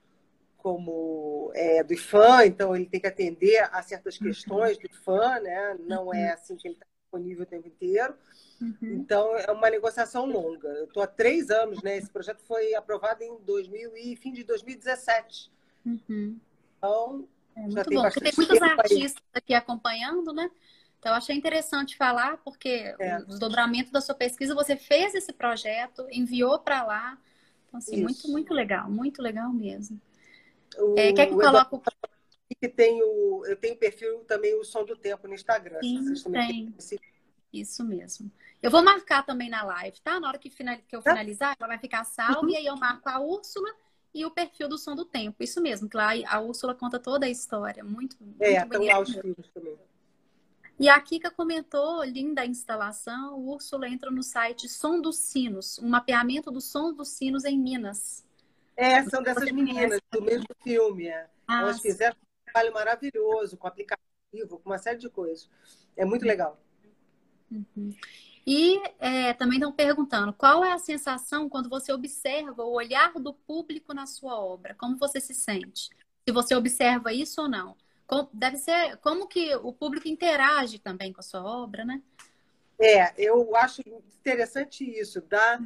como é, do IFAM, então ele tem que atender a certas uhum. questões do IFAM, né? Não é assim que ele está disponível o tempo inteiro. Uhum. Então, é uma negociação longa. Eu estou há três anos, né? Esse projeto foi aprovado em 2000 e fim de 2017. Uhum. Então, é já tem bom. bastante tem muitos artistas aí. aqui acompanhando, né? Então, eu achei interessante falar, porque é. o desdobramento da sua pesquisa, você fez esse projeto, enviou para lá. Então, assim, Isso. muito, muito legal, muito legal mesmo. O, é, quer que coloque o que tem o, eu tenho perfil também o Som do Tempo no Instagram. Sim, tem. Isso mesmo. Eu vou marcar também na live, tá? Na hora que, final, que eu tá. finalizar, ela vai ficar salva uhum. e aí eu marco a Úrsula e o perfil do Som do Tempo. Isso mesmo, que lá a Úrsula conta toda a história. Muito, é, muito estão lá os filmes também. E a Kika comentou, linda a instalação, o Úrsula entra no site Som dos Sinos, um mapeamento do som dos sinos em Minas. É, são dessas meninas do mesmo filme. É. Ah, Elas fizeram um trabalho maravilhoso, com aplicativo, com uma série de coisas. É muito legal. Uhum. E é, também estão perguntando qual é a sensação quando você observa o olhar do público na sua obra? Como você se sente? Se você observa isso ou não? Deve ser como que o público interage também com a sua obra, né? É, eu acho interessante isso. Dá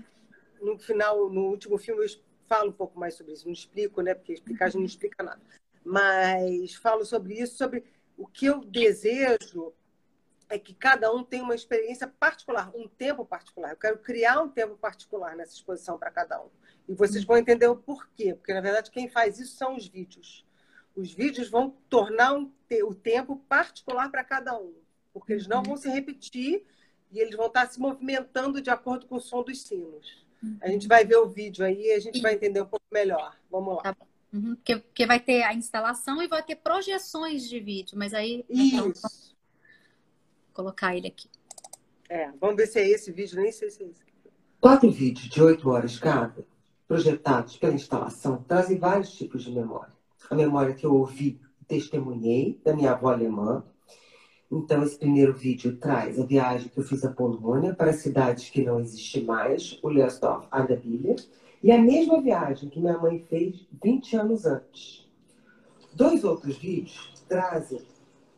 no final, no último filme, eu falo um pouco mais sobre isso. Não explico, né? Porque explicar a gente não explica nada. Mas falo sobre isso, sobre o que eu desejo é que cada um tem uma experiência particular, um tempo particular. Eu quero criar um tempo particular nessa exposição para cada um. E vocês vão entender o porquê, porque na verdade quem faz isso são os vídeos. Os vídeos vão tornar um, o tempo particular para cada um, porque eles não uhum. vão se repetir e eles vão estar se movimentando de acordo com o som dos sinos. A gente vai ver o vídeo aí e a gente vai entender um pouco melhor. Vamos lá. Tá uhum, porque, porque vai ter a instalação e vai ter projeções de vídeo, mas aí. Então, isso. Então, colocar ele aqui. É, vamos ver se é esse vídeo, nem sei se é esse. Quatro vídeos de oito horas cada, projetados pela instalação, trazem vários tipos de memória. A memória que eu ouvi e testemunhei da minha avó alemã. Então, esse primeiro vídeo traz a viagem que eu fiz à Polônia para cidades que não existem mais, o Leosdorf, Adabilha, e a mesma viagem que minha mãe fez 20 anos antes. Dois outros vídeos trazem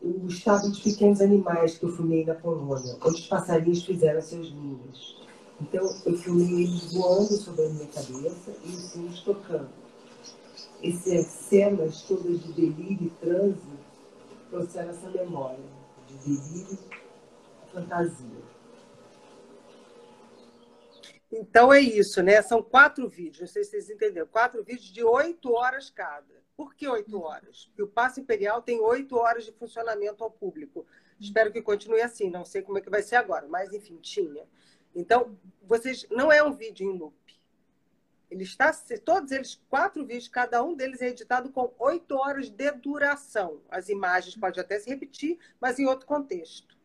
o estado de pequenos animais que eu filmei na Polônia, onde os passarinhos fizeram seus ninhos. Então, eu filmei eles voando sobre a minha cabeça e os tocando. Essas cenas todas de delírio e transe trouxeram essa memória de delírio e fantasia. Então é isso, né? São quatro vídeos, não sei se vocês entenderam. Quatro vídeos de oito horas cada. Por que oito uhum. horas? Porque o Passo Imperial tem oito horas de funcionamento ao público. Espero que continue assim, não sei como é que vai ser agora, mas enfim, tinha. Então, vocês não é um vídeo em loop. Ele está, todos eles, quatro vídeos, cada um deles é editado com oito horas de duração. As imagens podem até se repetir, mas em outro contexto.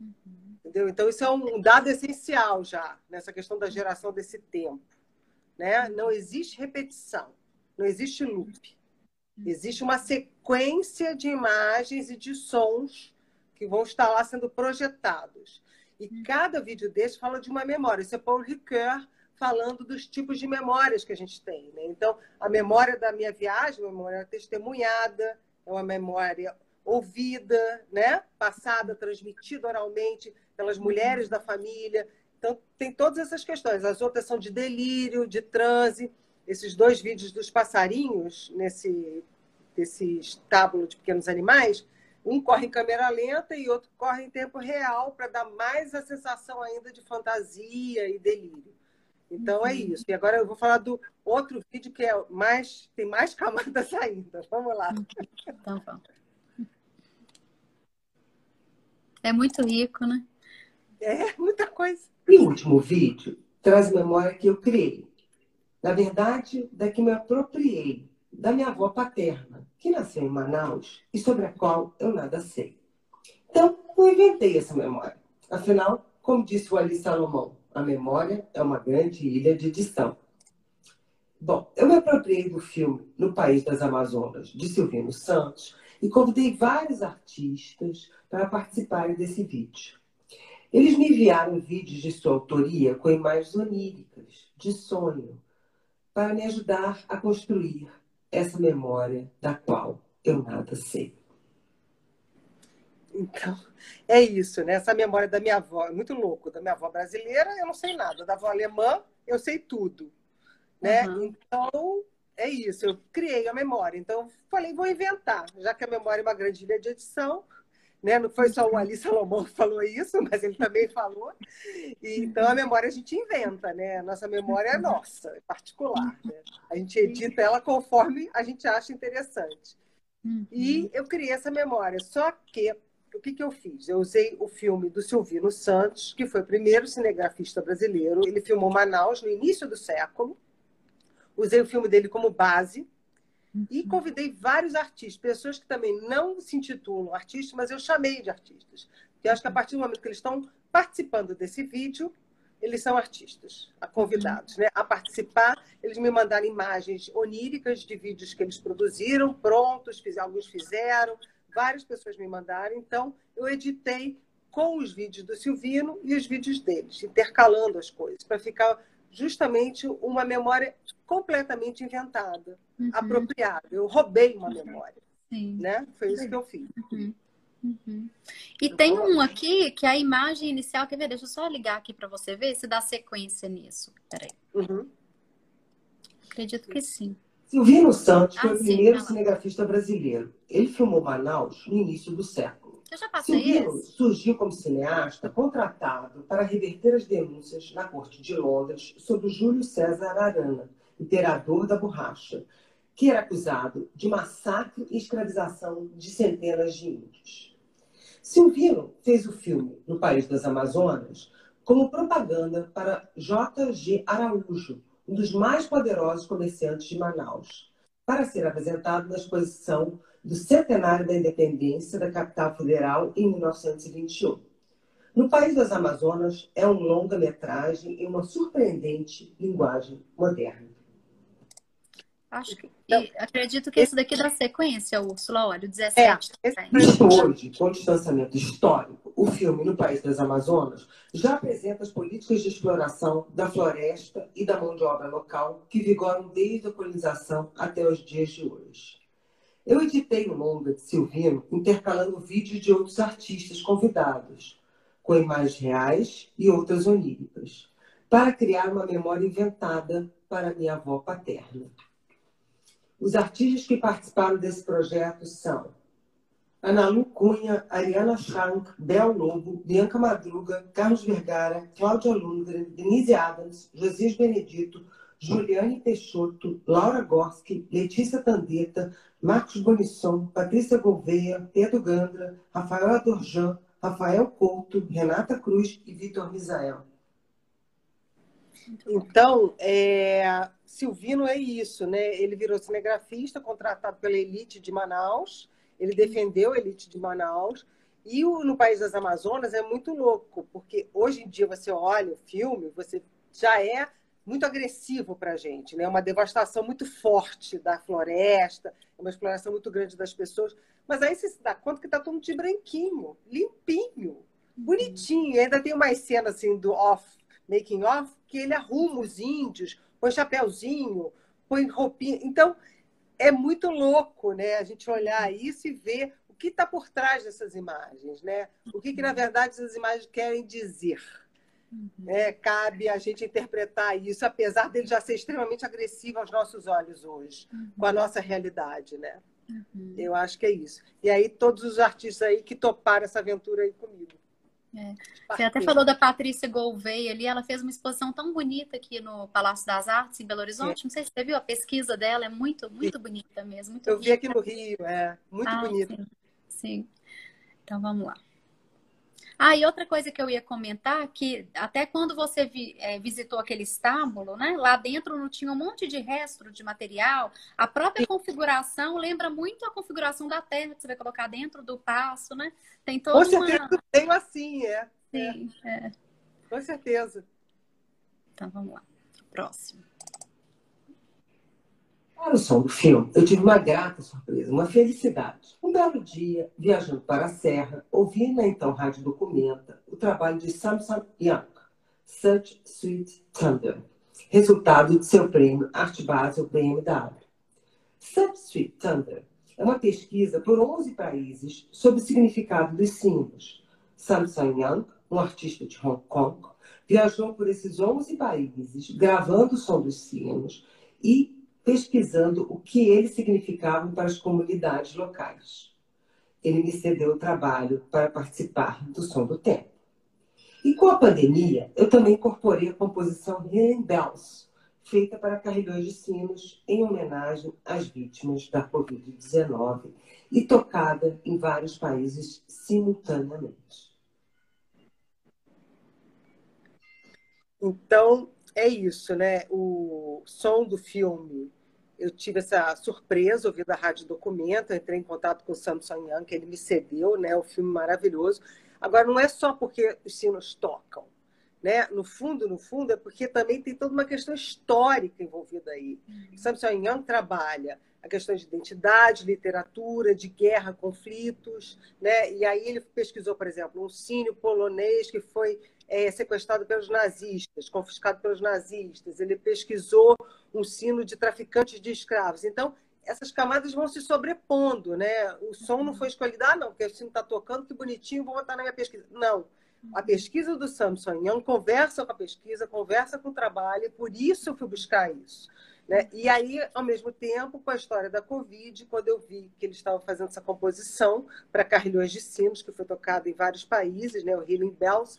Uhum. Entendeu? Então, isso é um dado essencial já, nessa questão da geração desse tempo. Né? Não existe repetição, não existe loop. Existe uma sequência de imagens e de sons que vão estar lá sendo projetados. E hum. cada vídeo desse fala de uma memória. Isso é Paul Ricoeur falando dos tipos de memórias que a gente tem. Né? Então, a memória da minha viagem, uma memória testemunhada, é uma memória ouvida, né? passada, transmitida oralmente pelas mulheres uhum. da família. Então, tem todas essas questões. As outras são de delírio, de transe esses dois vídeos dos passarinhos, nesse desse estábulo de pequenos animais, um corre em câmera lenta e outro corre em tempo real para dar mais a sensação ainda de fantasia e delírio. Então é uhum. é isso. E agora eu vou falar do outro vídeo que é mais tem mais camadas ainda. Vamos lá. Então vamos. É muito rico, né? É, muita coisa. E o último vídeo traz memória que eu criei na verdade, da que me apropriei da minha avó paterna, que nasceu em Manaus e sobre a qual eu nada sei. Então, eu inventei essa memória. Afinal, como disse o Ali Salomão, a memória é uma grande ilha de edição. Bom, eu me apropriei do filme No País das Amazonas, de Silvino Santos, e convidei vários artistas para participarem desse vídeo. Eles me enviaram vídeos de sua autoria com imagens oníricas, de sonho, para me ajudar a construir essa memória da qual eu nada sei. Então, é isso, né? Essa memória da minha avó é muito louco. Da minha avó brasileira, eu não sei nada. Da avó alemã, eu sei tudo. Né? Uhum. Então, é isso. Eu criei a memória. Então, falei, vou inventar. Já que a memória é uma grande ilha de edição, né? Não foi só o Ali Salomão que falou isso, *laughs* mas ele também falou. E, então, a memória a gente inventa, né? A nossa memória é nossa, é particular. Né? A gente edita ela conforme a gente acha interessante. E uhum. eu criei essa memória. Só que o que, que eu fiz? Eu usei o filme do Silvino Santos, que foi o primeiro cinegrafista brasileiro. Ele filmou Manaus no início do século. Usei o filme dele como base e uhum. convidei vários artistas, pessoas que também não se intitulam artistas, mas eu chamei de artistas. Porque eu acho que a partir do momento que eles estão participando desse vídeo, eles são artistas, convidados né, a participar. Eles me mandaram imagens oníricas de vídeos que eles produziram, prontos, fiz, alguns fizeram, várias pessoas me mandaram. Então, eu editei com os vídeos do Silvino e os vídeos deles, intercalando as coisas, para ficar justamente uma memória completamente inventada, uhum. apropriada. Eu roubei uma memória. Sim. Né? Foi isso que eu fiz. Uhum. Uhum. E tem um aqui que a imagem inicial, quer ver? Deixa eu só ligar aqui para você ver se dá sequência nisso. Peraí. Uhum. Acredito que sim. Silvino Santos foi ah, o primeiro sim, cinegrafista brasileiro. Ele filmou Manaus no início do século. Eu já passei Silvino esse. surgiu como cineasta contratado para reverter as denúncias na corte de Londres sobre Júlio César Arana, imperador da borracha, que era acusado de massacre e escravização de centenas de índios. Silvino fez o filme No País das Amazonas como propaganda para J.G. Araújo, um dos mais poderosos comerciantes de Manaus, para ser apresentado na exposição do centenário da independência da capital federal em 1921. No País das Amazonas é um longa-metragem em uma surpreendente linguagem moderna. Acho que, então, acredito que esse daqui dá sequência, Úrsula. Olha, o 17. É, esse hoje, com distanciamento histórico, o filme No País das Amazonas já apresenta as políticas de exploração da floresta e da mão de obra local que vigoram desde a colonização até os dias de hoje. Eu editei o longa de Silvino intercalando vídeos de outros artistas convidados, com imagens reais e outras oníricas, para criar uma memória inventada para minha avó paterna. Os artistas que participaram desse projeto são Ana Lu Cunha, Ariana Schank, Bel Lobo, Bianca Madruga, Carlos Vergara, Cláudia Lundgren, Denise Adams, Josias Benedito, Juliane Peixoto, Laura Gorski, Letícia Tandeta, Marcos Bonisson, Patrícia Gouveia, Pedro Gandra, Rafael Adorjan, Rafael Couto, Renata Cruz e Vitor Misael. Então, é, Silvino é isso, né? Ele virou cinegrafista, contratado pela elite de Manaus. Ele defendeu a elite de Manaus. E o, no País das Amazonas é muito louco, porque hoje em dia você olha o filme, você já é muito agressivo para a gente, né? Uma devastação muito forte da floresta, uma exploração muito grande das pessoas. Mas aí você se dá conta que está todo de branquinho, limpinho, bonitinho. E ainda tem uma cena assim do off, making off, que ele arruma os índios, põe chapéuzinho, põe roupinha. Então, é muito louco, né? A gente olhar isso e ver o que está por trás dessas imagens, né? O que, que na verdade essas imagens querem dizer. Uhum. É, cabe a gente interpretar isso, apesar dele já ser extremamente agressivo aos nossos olhos hoje, uhum. com a nossa realidade, né? Uhum. Eu acho que é isso. E aí, todos os artistas aí que toparam essa aventura aí comigo. É. Você até falou da Patrícia Gouveia ali, ela fez uma exposição tão bonita aqui no Palácio das Artes, em Belo Horizonte. É. Não sei se você viu, a pesquisa dela é muito, muito bonita mesmo. Muito Eu rica. vi aqui no Rio, é muito ah, bonita. Sim. sim. Então vamos lá. Ah, e outra coisa que eu ia comentar, que até quando você vi, é, visitou aquele estábulo, né? Lá dentro não tinha um monte de resto de material. A própria configuração lembra muito a configuração da Terra que você vai colocar dentro do passo, né? Tem toda Com certeza uma... tenho assim, é. Sim, é. é. Com certeza. Então vamos lá. Próximo. Para o som do filme, eu tive uma grata surpresa, uma felicidade. Um belo dia, viajando para a Serra, ouvi na então Rádio Documenta o trabalho de Samson Young, Such Sweet Thunder, resultado de seu prêmio Art Basel BMW. Such Sweet Thunder é uma pesquisa por 11 países sobre o significado dos símbolos. Samson Young, um artista de Hong Kong, viajou por esses 11 países, gravando o som dos sinos e pesquisando o que eles significavam para as comunidades locais. Ele me cedeu o trabalho para participar do Som do Tempo. E com a pandemia, eu também incorporei a composição Healing Bells, feita para carrilhões de sinos em homenagem às vítimas da Covid-19 e tocada em vários países simultaneamente. Então, é isso, né? O som do filme eu tive essa surpresa, ouvi da Rádio Documento, entrei em contato com o Samson Young, que ele me cedeu, né? O filme maravilhoso. Agora, não é só porque os sinos tocam, né? No fundo, no fundo, é porque também tem toda uma questão histórica envolvida aí. Uhum. Samson Young trabalha a questão de identidade, literatura, de guerra, conflitos, né? E aí ele pesquisou, por exemplo, um sino polonês que foi é, sequestrado pelos nazistas, confiscado pelos nazistas. Ele pesquisou um sino de traficantes de escravos. Então, essas camadas vão se sobrepondo, né? O som não foi escolhido, ah, não, porque o sino está tocando, que bonitinho, vou botar na minha pesquisa. Não. A pesquisa do Samson Young conversa com a pesquisa, conversa com o trabalho, e por isso eu fui buscar isso. Né? E aí, ao mesmo tempo, com a história da Covid, quando eu vi que eles estavam fazendo essa composição para carrilhões de sinos, que foi tocado em vários países, né? o Healing Bells,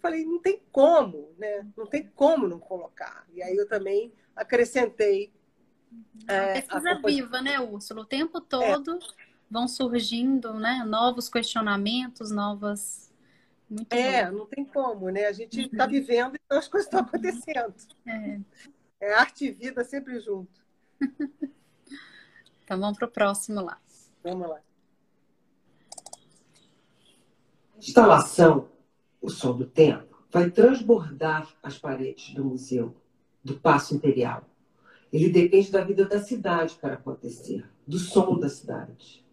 falei, não tem como, né? Não tem como não colocar. E aí eu também acrescentei. É, a pesquisa a viva, né, Úrsula? O tempo é. todo é. vão surgindo né, novos questionamentos, novas. Muito é, bom. não tem como, né? A gente está uhum. vivendo e as coisas estão acontecendo. É. é arte e vida sempre junto. *laughs* então vamos para o próximo lá. Vamos lá. Instalação o som do tempo vai transbordar as paredes do museu, do Paço Imperial. Ele depende da vida da cidade para acontecer, do som da cidade.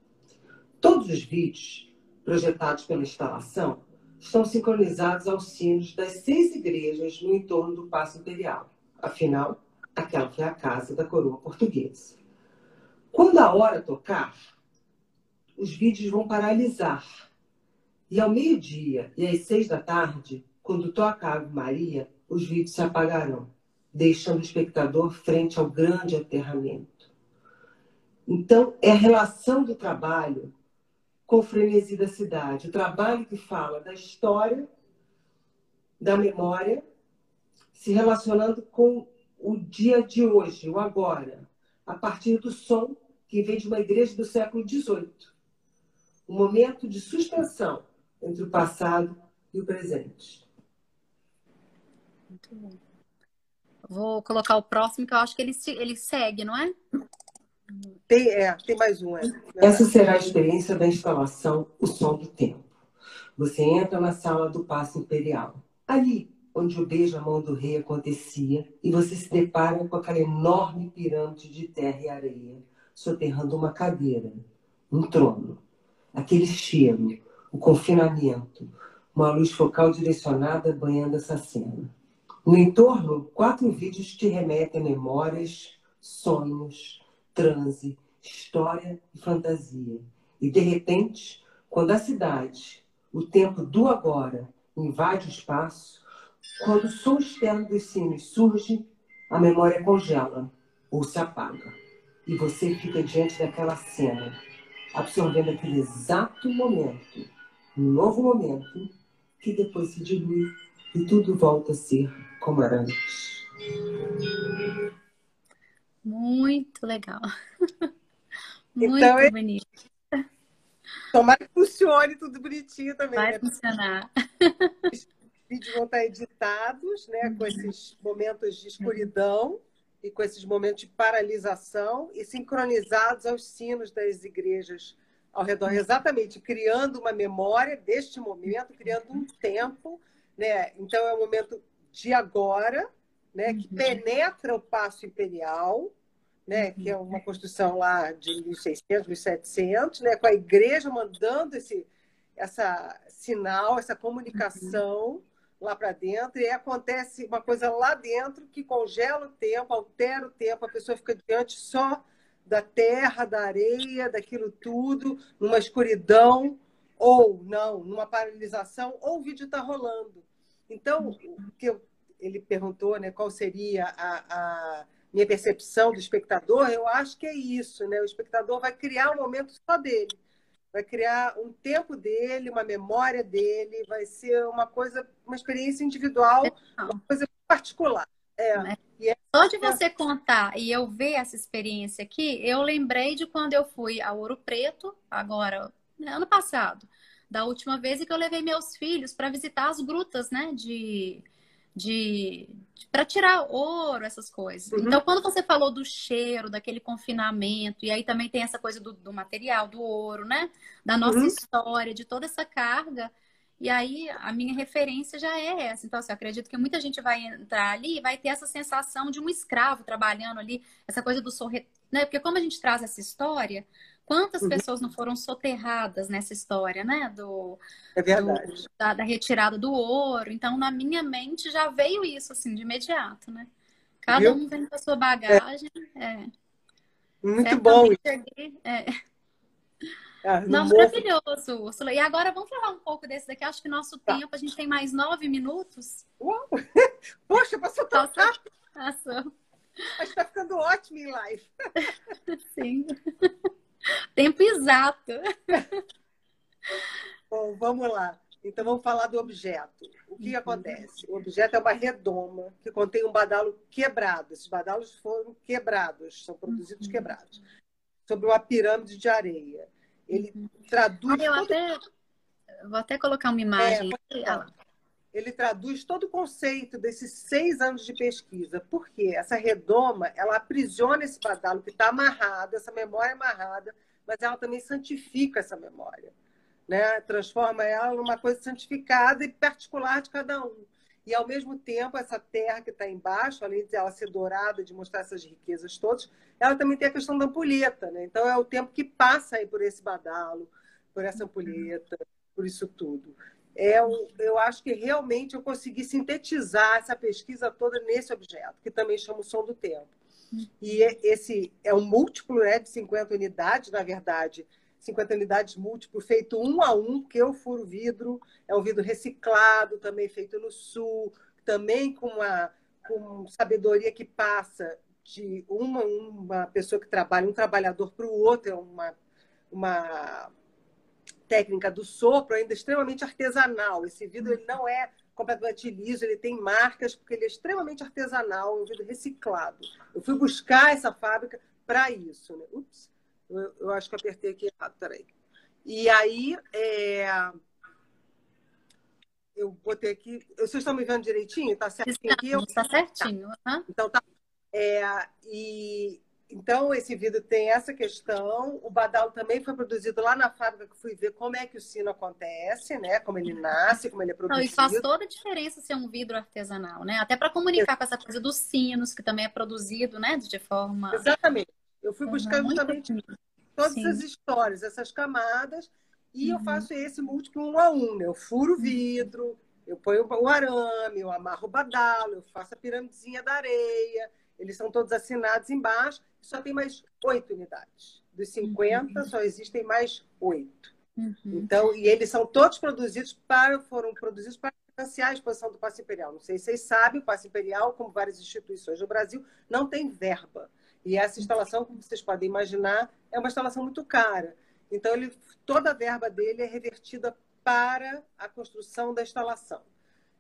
Todos os vídeos projetados pela instalação estão sincronizados aos sinos das seis igrejas no entorno do Paço Imperial. Afinal, aquela que é a casa da coroa portuguesa. Quando a hora tocar, os vídeos vão paralisar e ao meio-dia e às seis da tarde, quando toca a Ave Maria, os vídeos se apagarão, deixando o espectador frente ao grande aterramento. Então, é a relação do trabalho com o frenesi da cidade. O trabalho que fala da história, da memória, se relacionando com o dia de hoje, o agora, a partir do som que vem de uma igreja do século XVIII. Um momento de suspensão entre o passado e o presente. Muito bom. Vou colocar o próximo, que eu acho que ele, ele segue, não é? Tem, é, tem mais um. É. Essa será a experiência da instalação O Som do Tempo. Você entra na sala do Paço Imperial. Ali, onde o beijo à mão do rei acontecia, e você se depara com aquela enorme pirâmide de terra e areia, soterrando uma cadeira, um trono. Aquele cheiro, o confinamento, uma luz focal direcionada banhando essa cena. No entorno, quatro vídeos te remetem a memórias, sonhos, transe, história e fantasia. E de repente, quando a cidade, o tempo do agora, invade o espaço, quando o som externo dos sinos surge, a memória congela ou se apaga. E você fica diante daquela cena, absorvendo aquele exato momento um novo momento que depois se dilui e tudo volta a ser como era antes. Muito legal. *laughs* Muito então, bonito. Tomara que funcione tudo bonitinho também. Vai né? funcionar. Os vídeos vão estar editados, né? Com esses momentos de escuridão e com esses momentos de paralisação e sincronizados aos sinos das igrejas ao redor, exatamente, criando uma memória deste momento, criando um tempo, né? Então é o momento de agora, né? Que uhum. penetra o passo imperial, né, que é uma construção lá de 1600, 1700, né, com a igreja mandando esse essa sinal, essa comunicação lá para dentro, e acontece uma coisa lá dentro que congela o tempo, altera o tempo, a pessoa fica diante só da terra, da areia, daquilo tudo, numa escuridão, ou não, numa paralisação, ou o vídeo está rolando. Então, o que eu, ele perguntou, né, qual seria a, a minha percepção do espectador, eu acho que é isso, né? O espectador vai criar um momento só dele vai criar um tempo dele, uma memória dele, vai ser uma coisa, uma experiência individual, uma coisa particular. É. é. Só de você contar e eu ver essa experiência aqui, eu lembrei de quando eu fui a Ouro Preto, agora, né, ano passado, da última vez que eu levei meus filhos para visitar as grutas, né, de de, de para tirar ouro, essas coisas. Uhum. Então, quando você falou do cheiro, daquele confinamento, e aí também tem essa coisa do, do material, do ouro, né? Da nossa uhum. história, de toda essa carga. E aí a minha referência já é essa. Então, assim, eu acredito que muita gente vai entrar ali e vai ter essa sensação de um escravo trabalhando ali, essa coisa do sorre... né? Porque como a gente traz essa história, Quantas uhum. pessoas não foram soterradas nessa história, né? Do, é verdade. Do, da, da, retirada do ouro. Então, na minha mente já veio isso, assim, de imediato, né? Cada Viu? um vem com a sua bagagem. É. é. Muito bom. Cheguei, é. Ah, não, maravilhoso, Úrsula. E agora vamos falar um pouco desse daqui. Acho que nosso tá. tempo, a gente tem mais nove minutos. Uau! *laughs* Poxa, passou tão rápido. Passou. Mas está ficando ótimo em live. *laughs* Sim. Tempo exato. *laughs* Bom, vamos lá. Então vamos falar do objeto. O que uhum. acontece? O objeto é uma redoma que contém um badalo quebrado. Esses badalos foram quebrados, são produzidos uhum. quebrados, sobre uma pirâmide de areia. Ele uhum. traduz. Ah, todo... até vou até colocar uma imagem. É, ele traduz todo o conceito desses seis anos de pesquisa. Por quê? Essa redoma, ela aprisiona esse badalo que está amarrado, essa memória amarrada, mas ela também santifica essa memória. Né? Transforma ela numa coisa santificada e particular de cada um. E, ao mesmo tempo, essa terra que está embaixo, além de ela ser dourada, de mostrar essas riquezas todas, ela também tem a questão da ampulheta. Né? Então, é o tempo que passa aí por esse badalo, por essa ampulheta, por isso tudo é, eu acho que realmente eu consegui sintetizar essa pesquisa toda nesse objeto, que também chama o som do tempo. E é, esse é um múltiplo né, de 50 unidades, na verdade, 50 unidades múltiplo, feito um a um, que eu furo vidro, é um vidro reciclado, também feito no sul, também com uma com sabedoria que passa de uma, uma pessoa que trabalha, um trabalhador para o outro, é uma, uma técnica do sopro ainda extremamente artesanal. Esse vidro ele não é completamente liso, ele tem marcas, porque ele é extremamente artesanal, é um vidro reciclado. Eu fui buscar essa fábrica para isso. Né? Ups, eu, eu, acho que apertei aqui errado, peraí. E aí, é... eu botei aqui. Vocês estão me vendo direitinho? Está certinho aqui? Está certinho. Tá. Então tá. É, e então, esse vidro tem essa questão. O badalo também foi produzido lá na fábrica que fui ver como é que o sino acontece, né? Como ele nasce, como ele é produzido. Não, e faz toda a diferença ser um vidro artesanal, né? Até para comunicar é. com essa coisa dos sinos, que também é produzido, né? De forma. Exatamente. Eu fui buscar uhum, justamente todas Sim. essas histórias, essas camadas, e uhum. eu faço esse múltiplo um a um, né? Eu furo o vidro, eu ponho o arame, eu amarro o badalo, eu faço a piramidezinha da areia eles são todos assinados embaixo, só tem mais oito unidades. Dos 50, uhum. só existem mais oito. Uhum. Então, e eles são todos produzidos para, foram produzidos para financiar a exposição do Passo Imperial. Não sei se vocês sabem, o Passo Imperial, como várias instituições do Brasil, não tem verba. E essa instalação, como vocês podem imaginar, é uma instalação muito cara. Então, ele, toda a verba dele é revertida para a construção da instalação.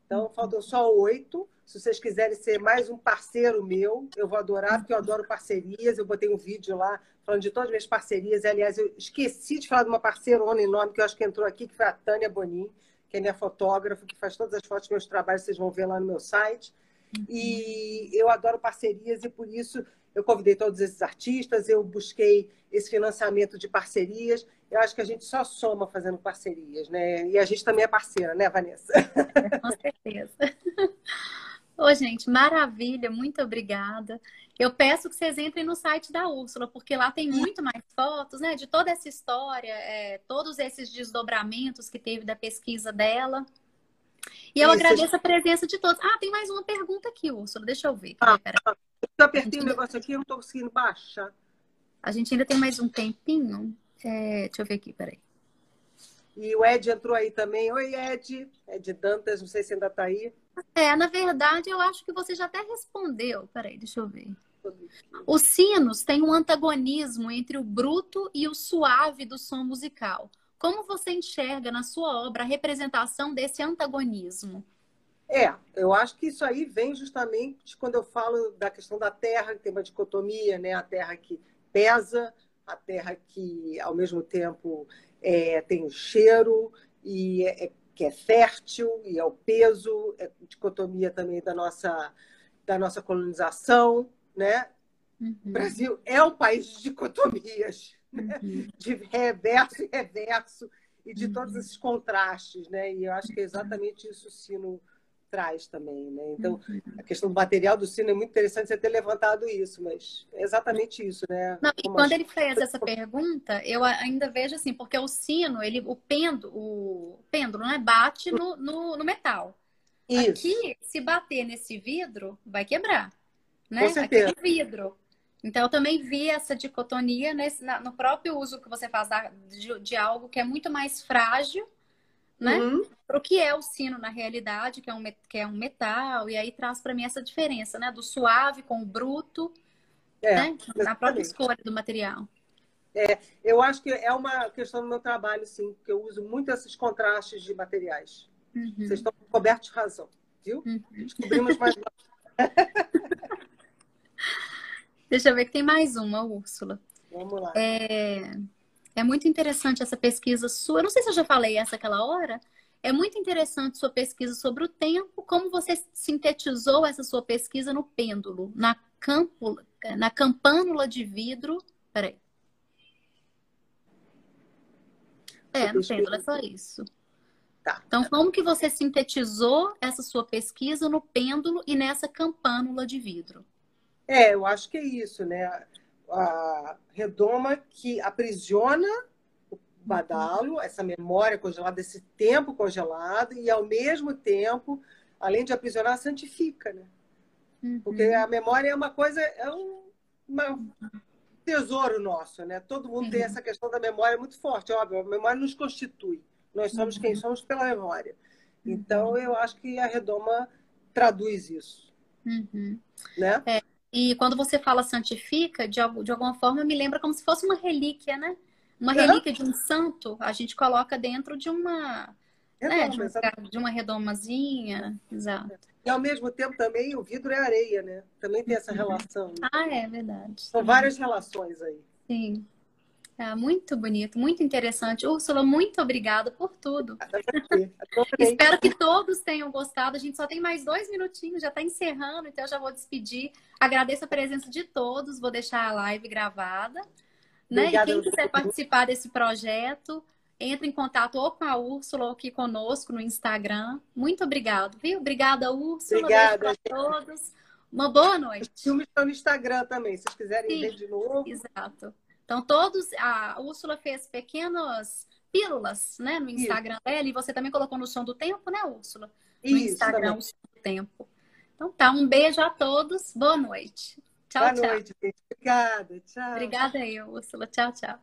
Então, faltam só oito. Se vocês quiserem ser mais um parceiro meu, eu vou adorar, porque eu adoro parcerias. Eu botei um vídeo lá falando de todas as minhas parcerias. Aliás, eu esqueci de falar de uma parceira em nome que eu acho que entrou aqui, que foi a Tânia Bonin, que é minha fotógrafa, que faz todas as fotos dos meus trabalhos, vocês vão ver lá no meu site. E eu adoro parcerias e por isso eu convidei todos esses artistas, eu busquei esse financiamento de parcerias. Eu acho que a gente só soma fazendo parcerias, né? E a gente também é parceira, né, Vanessa? *laughs* Com certeza. Ô, gente, maravilha, muito obrigada. Eu peço que vocês entrem no site da Úrsula, porque lá tem muito mais fotos, né, de toda essa história, é, todos esses desdobramentos que teve da pesquisa dela. E eu Isso, agradeço a presença de todos. Ah, tem mais uma pergunta aqui, Úrsula, deixa eu ver. Ah, eu apertei o um negócio aqui e não estou conseguindo baixar. A gente ainda tem mais um tempinho. É, deixa eu ver aqui, peraí. E o Ed entrou aí também. Oi, Ed. Ed Dantas, não sei se ainda está aí. É, na verdade, eu acho que você já até respondeu. Peraí, deixa eu ver. Os sinos têm um antagonismo entre o bruto e o suave do som musical. Como você enxerga na sua obra a representação desse antagonismo? É, eu acho que isso aí vem justamente quando eu falo da questão da terra, que tem uma dicotomia, né? A terra que pesa, a terra que, ao mesmo tempo, é, tem o cheiro e é, é, que é fértil e é o peso, é dicotomia também da nossa, da nossa colonização, né? Uhum. O Brasil é um país de dicotomias, né? uhum. de reverso e reverso, e de uhum. todos esses contrastes, né? E eu acho que é exatamente isso o sino traz também, né? Então, uhum. a questão do material do sino é muito interessante você ter levantado isso, mas é exatamente isso, né? Não, e quando ele fez essa pergunta, eu ainda vejo assim, porque o sino, ele, o pêndulo, o pêndulo, né, bate no, no, no metal. Isso. Aqui, se bater nesse vidro, vai quebrar, né? Com certeza. Aquele vidro. Então, eu também vi essa dicotomia nesse, no próprio uso que você faz da, de, de algo que é muito mais frágil né? Uhum. Para o que é o sino na realidade, que é um, que é um metal, e aí traz para mim essa diferença, né? Do suave com o bruto, é, né? Na própria escolha do material. É, eu acho que é uma questão do meu trabalho, sim, porque eu uso muito esses contrastes de materiais. Uhum. Vocês estão cobertos de razão, viu? Uhum. Descobrimos mais. *laughs* Deixa eu ver que tem mais uma, Úrsula. Vamos lá. É... É muito interessante essa pesquisa sua. Eu não sei se eu já falei essa aquela hora. É muito interessante sua pesquisa sobre o tempo, como você sintetizou essa sua pesquisa no pêndulo, na, campo, na campânula de vidro. Peraí. É, no pêndulo, é só isso. Tá. Então, como que você sintetizou essa sua pesquisa no pêndulo e nessa campânula de vidro? É, eu acho que é isso, né? a redoma que aprisiona o badalo, essa memória congelada, esse tempo congelado, e ao mesmo tempo, além de aprisionar, santifica, né? Uhum. Porque a memória é uma coisa, é um uma, tesouro nosso, né? Todo mundo uhum. tem essa questão da memória muito forte, óbvio, a memória nos constitui. Nós somos uhum. quem somos pela memória. Então, uhum. eu acho que a redoma traduz isso. Uhum. Né? É. E quando você fala santifica, de, de alguma forma me lembra como se fosse uma relíquia, né? Uma relíquia de um santo, a gente coloca dentro de uma. né? de, uma de uma redomazinha. Exato. E ao mesmo tempo também o vidro é areia, né? Também tem essa uhum. relação. Né? Ah, é verdade. São várias relações aí. Sim. Ah, muito bonito, muito interessante. Úrsula, muito obrigada por tudo. Espero que todos tenham gostado. A gente só tem mais dois minutinhos, já está encerrando, então eu já vou despedir. Agradeço a presença de todos, vou deixar a live gravada. Né? E quem quiser participar desse projeto, entre em contato ou com a Úrsula ou aqui conosco no Instagram. Muito obrigado, viu? Obrigada, Úrsula. Obrigada a todos. Uma boa noite. Os filmes estão no Instagram também, se vocês quiserem Sim, ver de novo. Exato. Então, todos. A Úrsula fez pequenas pílulas, né, no Instagram Isso. dela, e você também colocou no som do tempo, né, Úrsula? No Isso, Instagram, o som do tempo. Então tá, um beijo a todos, boa noite. Tchau, boa tchau. Boa noite, gente. Obrigada, tchau. Obrigada aí Úrsula. Tchau, tchau.